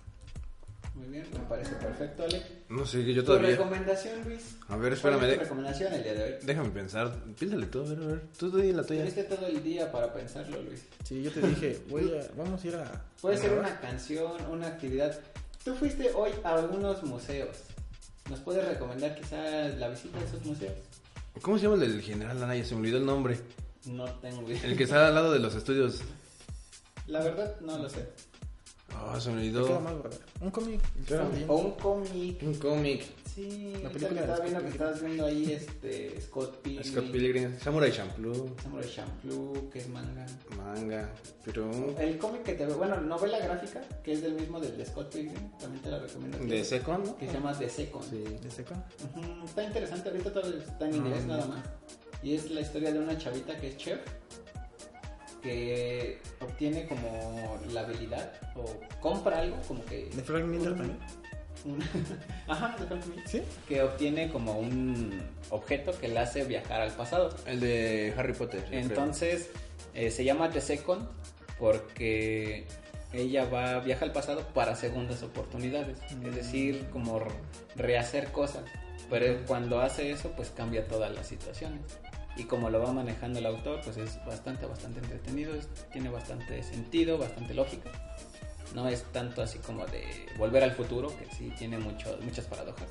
S1: Muy bien, me parece perfecto, Ale.
S2: No sé, yo
S1: ¿Tu
S2: todavía.
S1: recomendación, Luis?
S2: A ver,
S1: ¿Cuál
S2: espérame.
S1: es tu
S2: de-
S1: recomendación el día de hoy?
S2: Déjame pensar. Piénsale tú, a ver, a ver. Tú di la tuya.
S1: Tuviste todo el día para pensarlo, Luis.
S3: Sí, yo te dije, voy a, vamos a ir a...
S1: Puede
S3: a
S1: ser una canción, una actividad. Tú fuiste hoy a algunos museos. ¿Nos puedes recomendar quizás la visita a esos museos?
S2: ¿Cómo se llama el del general Anaya? Se me olvidó el nombre.
S1: No tengo idea.
S2: El que está al lado de los estudios.
S1: La verdad, no lo sé.
S2: Ah, se me
S3: queda
S2: olvidó.
S3: Un cómic.
S2: Claro.
S1: O un cómic.
S2: Un cómic.
S1: Sí,
S3: La
S1: la
S3: película
S1: estaba
S3: Scott
S1: viendo que estabas viendo ahí este Scott Pilgrim.
S2: Scott Pilgrim. Samurai Champloo.
S1: Samurai Champloo, que es manga.
S2: Manga. Pero.
S1: El cómic que te bueno, novela gráfica, que es del mismo del de Scott Pilgrim, también te la recomiendo.
S2: De Second, ¿no?
S1: Que se llama The Second.
S2: Sí.
S3: ¿De seco?
S1: Ujú, Está interesante, ahorita todo está en inglés nada más. Y es la historia de una chavita que es chef, que obtiene como la habilidad o compra algo, como que...
S3: ¿De Frank Miller también?
S1: un- (laughs) Ajá, de Hulk Smith.
S3: ¿Sí?
S1: Que obtiene como un objeto que le hace viajar al pasado.
S2: El de Harry Potter.
S1: Entonces, eh, se llama The Second porque ella va viaja al pasado para segundas oportunidades. Es decir, como rehacer cosas. Pero cuando hace eso, pues cambia todas las situaciones. Y como lo va manejando el autor, pues es bastante, bastante entretenido. es- tiene bastante sentido, bastante lógica. No es tanto así como de volver al futuro, que sí tiene mucho, muchas paradojas.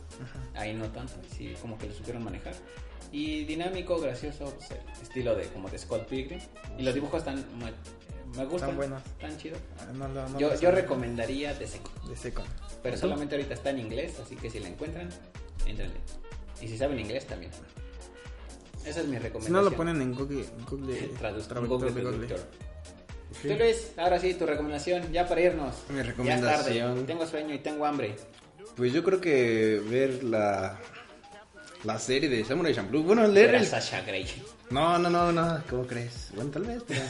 S1: Ahí no tanto, sí como que lo supieron manejar. Y dinámico, gracioso, pues, el estilo de como de Scott Pilgrim. Y los dibujos están, me, me gustan,
S3: Están buenos.
S1: están chidos.
S3: Ah, no, no, no
S1: yo, yo recomendaría The Second,
S3: De seco.
S1: pero solamente ahorita está en inglés, así que si la encuentran, entrenle. Y si saben inglés también. Esa es mi
S3: Si
S1: recomendación.
S3: no lo ponen en Google, en Google traductor
S1: Google
S3: de Google.
S1: Traductor.
S3: Sí.
S1: Tú, Luis, ahora sí, tu recomendación, ya para irnos.
S2: Mi
S1: Ya es
S2: recomendación.
S1: tarde, tengo sueño y tengo hambre.
S2: Pues yo creo que ver la la serie de Samurai Champloo. Bueno, leer
S1: Era
S2: el...
S1: Sasha Grey.
S2: No, no, no, no. ¿Cómo crees? Bueno, tal vez, pero...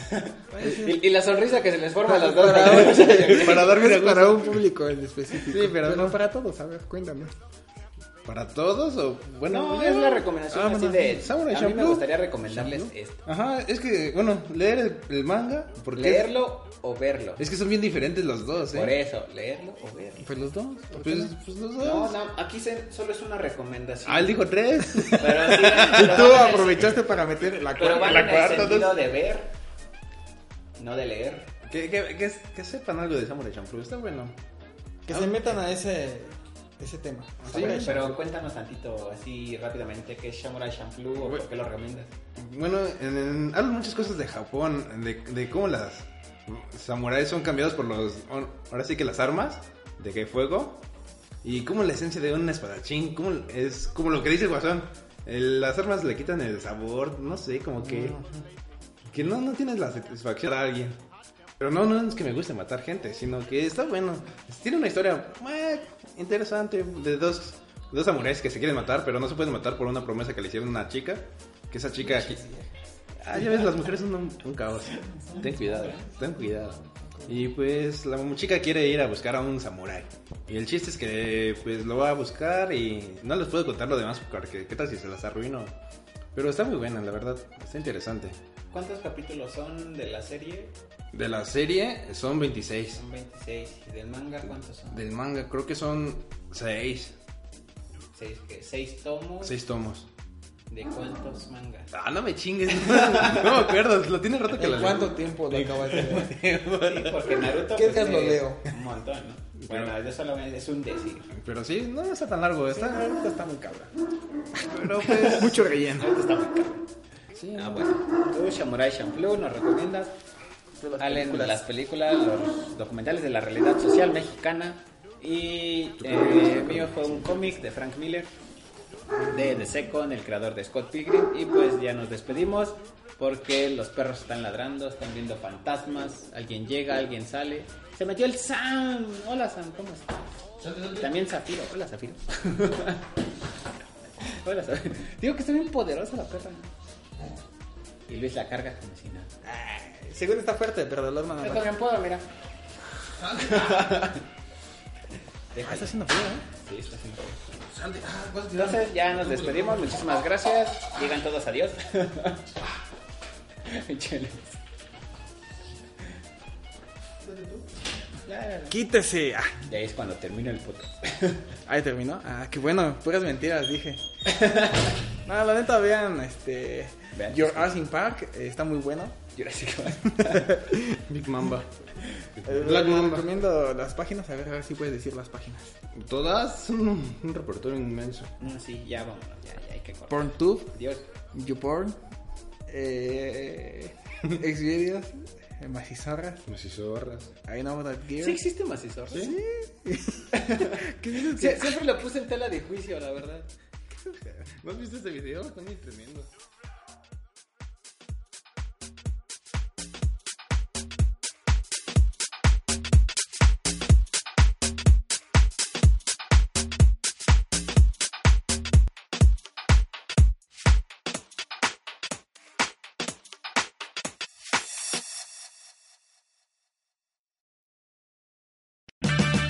S1: Y, y la sonrisa que se les forma a los dos.
S3: Para,
S2: Para
S3: es para un público en específico.
S2: Sí, pero no.
S3: para todos, a ver, cuéntame.
S2: ¿Para todos o...? Bueno,
S1: No, es la recomendación
S2: Ah,
S1: así
S2: bueno,
S1: de...
S2: Samurai
S1: a mí me gustaría recomendarles esto.
S2: Ajá, es que, bueno, leer el, el manga... Porque
S1: Leerlo o verlo.
S2: Es que son bien diferentes los dos, ¿eh?
S1: Por eso, leerlo o verlo.
S3: Pues los dos. ¿por qué
S2: Pues,
S3: no?
S2: pues los dos.
S1: No, no, aquí se- solo es una recomendación.
S2: Ah, él dijo tres. (laughs)
S1: Pero sí,
S3: Y (laughs) tú aprovechaste para meter la
S1: Pero
S3: cuarta.
S1: van
S2: la
S1: en el
S2: cuarta,
S1: sentido de ver, no de leer.
S2: que, que, que, que sepan algo de Samurai Champloo, está bueno.
S3: Que se metan a ese, ese tema.
S2: Sí,
S1: pero cuéntanos tantito, así rápidamente, ¿qué es Samurai Champloo o por qué lo recomiendas?
S2: Bueno, en, en- hablan muchas cosas de Japón, de, de cómo las samuráis son cambiados por los, ahora sí que las armas, de que fuego, y cómo la esencia de un espadachín, cómo es como lo que dice el guasón, el- las armas le quitan el sabor, no sé, como que, que no, no tienes la satisfacción de alguien. Pero no, no es que me guste matar gente, sino que está bueno. Tiene una historia eh, interesante de dos, dos samuráis que se quieren matar, pero no se pueden matar por una promesa que le hicieron a una chica. Que esa chica. Ah, ya ves, las mujeres son un, un caos. Ten cuidado, ten cuidado. Y pues la chica quiere ir a buscar a un samurái. Y el chiste es que pues lo va a buscar y no les puedo contar lo demás porque qué tal si se las arruino. Pero está muy buena, la verdad. Está interesante.
S1: ¿Cuántos capítulos son de la serie?
S2: De la serie son 26.
S1: Son 26. ¿Y del manga cuántos son?
S2: Del manga creo que son 6.
S1: Seis, ¿qué? ¿Seis tomos?
S2: 6 tomos.
S1: ¿De cuántos mangas?
S2: Ah, no me chingues. (laughs) no me acuerdo, lo tiene rato que lo
S3: ¿En
S2: leí.
S3: cuánto tiempo lo acabas de ver? (laughs)
S1: Sí, porque Naruto...
S5: ¿Qué
S1: pues,
S5: días lo
S1: me-
S5: leo?
S1: Un montón, ¿no? Bueno, yo solamente es un decir.
S2: Pero sí, no está tan largo. Está,
S3: Ahorita está muy cabra.
S2: pero pues.
S3: Mucho relleno.
S1: Ahorita está muy caro.
S2: Sí,
S1: Ah, bueno. Tú, Samurai Champloo, nos recomiendas. Salen las películas, los documentales de la realidad social mexicana. Y eh, mío fue un cómic de Frank Miller, de The Second, el creador de Scott Pilgrim. Y pues ya nos despedimos porque los perros están ladrando, están viendo fantasmas. Alguien llega, alguien sale. Se metió el Sam. Hola Sam, ¿cómo estás? También Zafiro. Hola Zafiro. (laughs) Hola Zafiro. Digo que está bien poderosa la perra. Y Luis la carga como si nada.
S3: Según está fuerte, pero dolor nada
S1: Yo también puedo, mira. (laughs)
S3: Ah,
S1: Déjala.
S3: está haciendo frío, ¿eh?
S1: Sí, está haciendo frío. Entonces ya nos despedimos, muchísimas gracias. Digan todos adiós. (laughs)
S3: Quítese. Ah,
S1: Y ahí es cuando termina el podcast. (laughs)
S3: ahí terminó. Ah, qué bueno. Puras mentiras, dije. no, la neta, vean, este...
S1: Vean.
S3: Your Ass in Park. eh, está muy bueno.
S1: Jurassic Park. (laughs)
S2: Big Mamba.
S3: Eh,
S2: Black Mamba.
S3: recomiendo las páginas. A ver, a ver si puedes decir las páginas.
S2: Todas son un, un repertorio inmenso.
S1: No, sí, ya vámonos, ya, ya hay que cortar.
S3: PornTube,
S1: Adiós.
S3: YouPorn, eh, (laughs) Xvideos, eh, Macizorras,
S2: Como zorras.
S3: I know that gear.
S1: ¿Sí existe macizor?
S3: ¿Sí? (laughs) ¿Qué dices que-
S1: siempre lo puse en tela de juicio, la verdad.
S2: ¿No has visto este video? Está muy tremendo.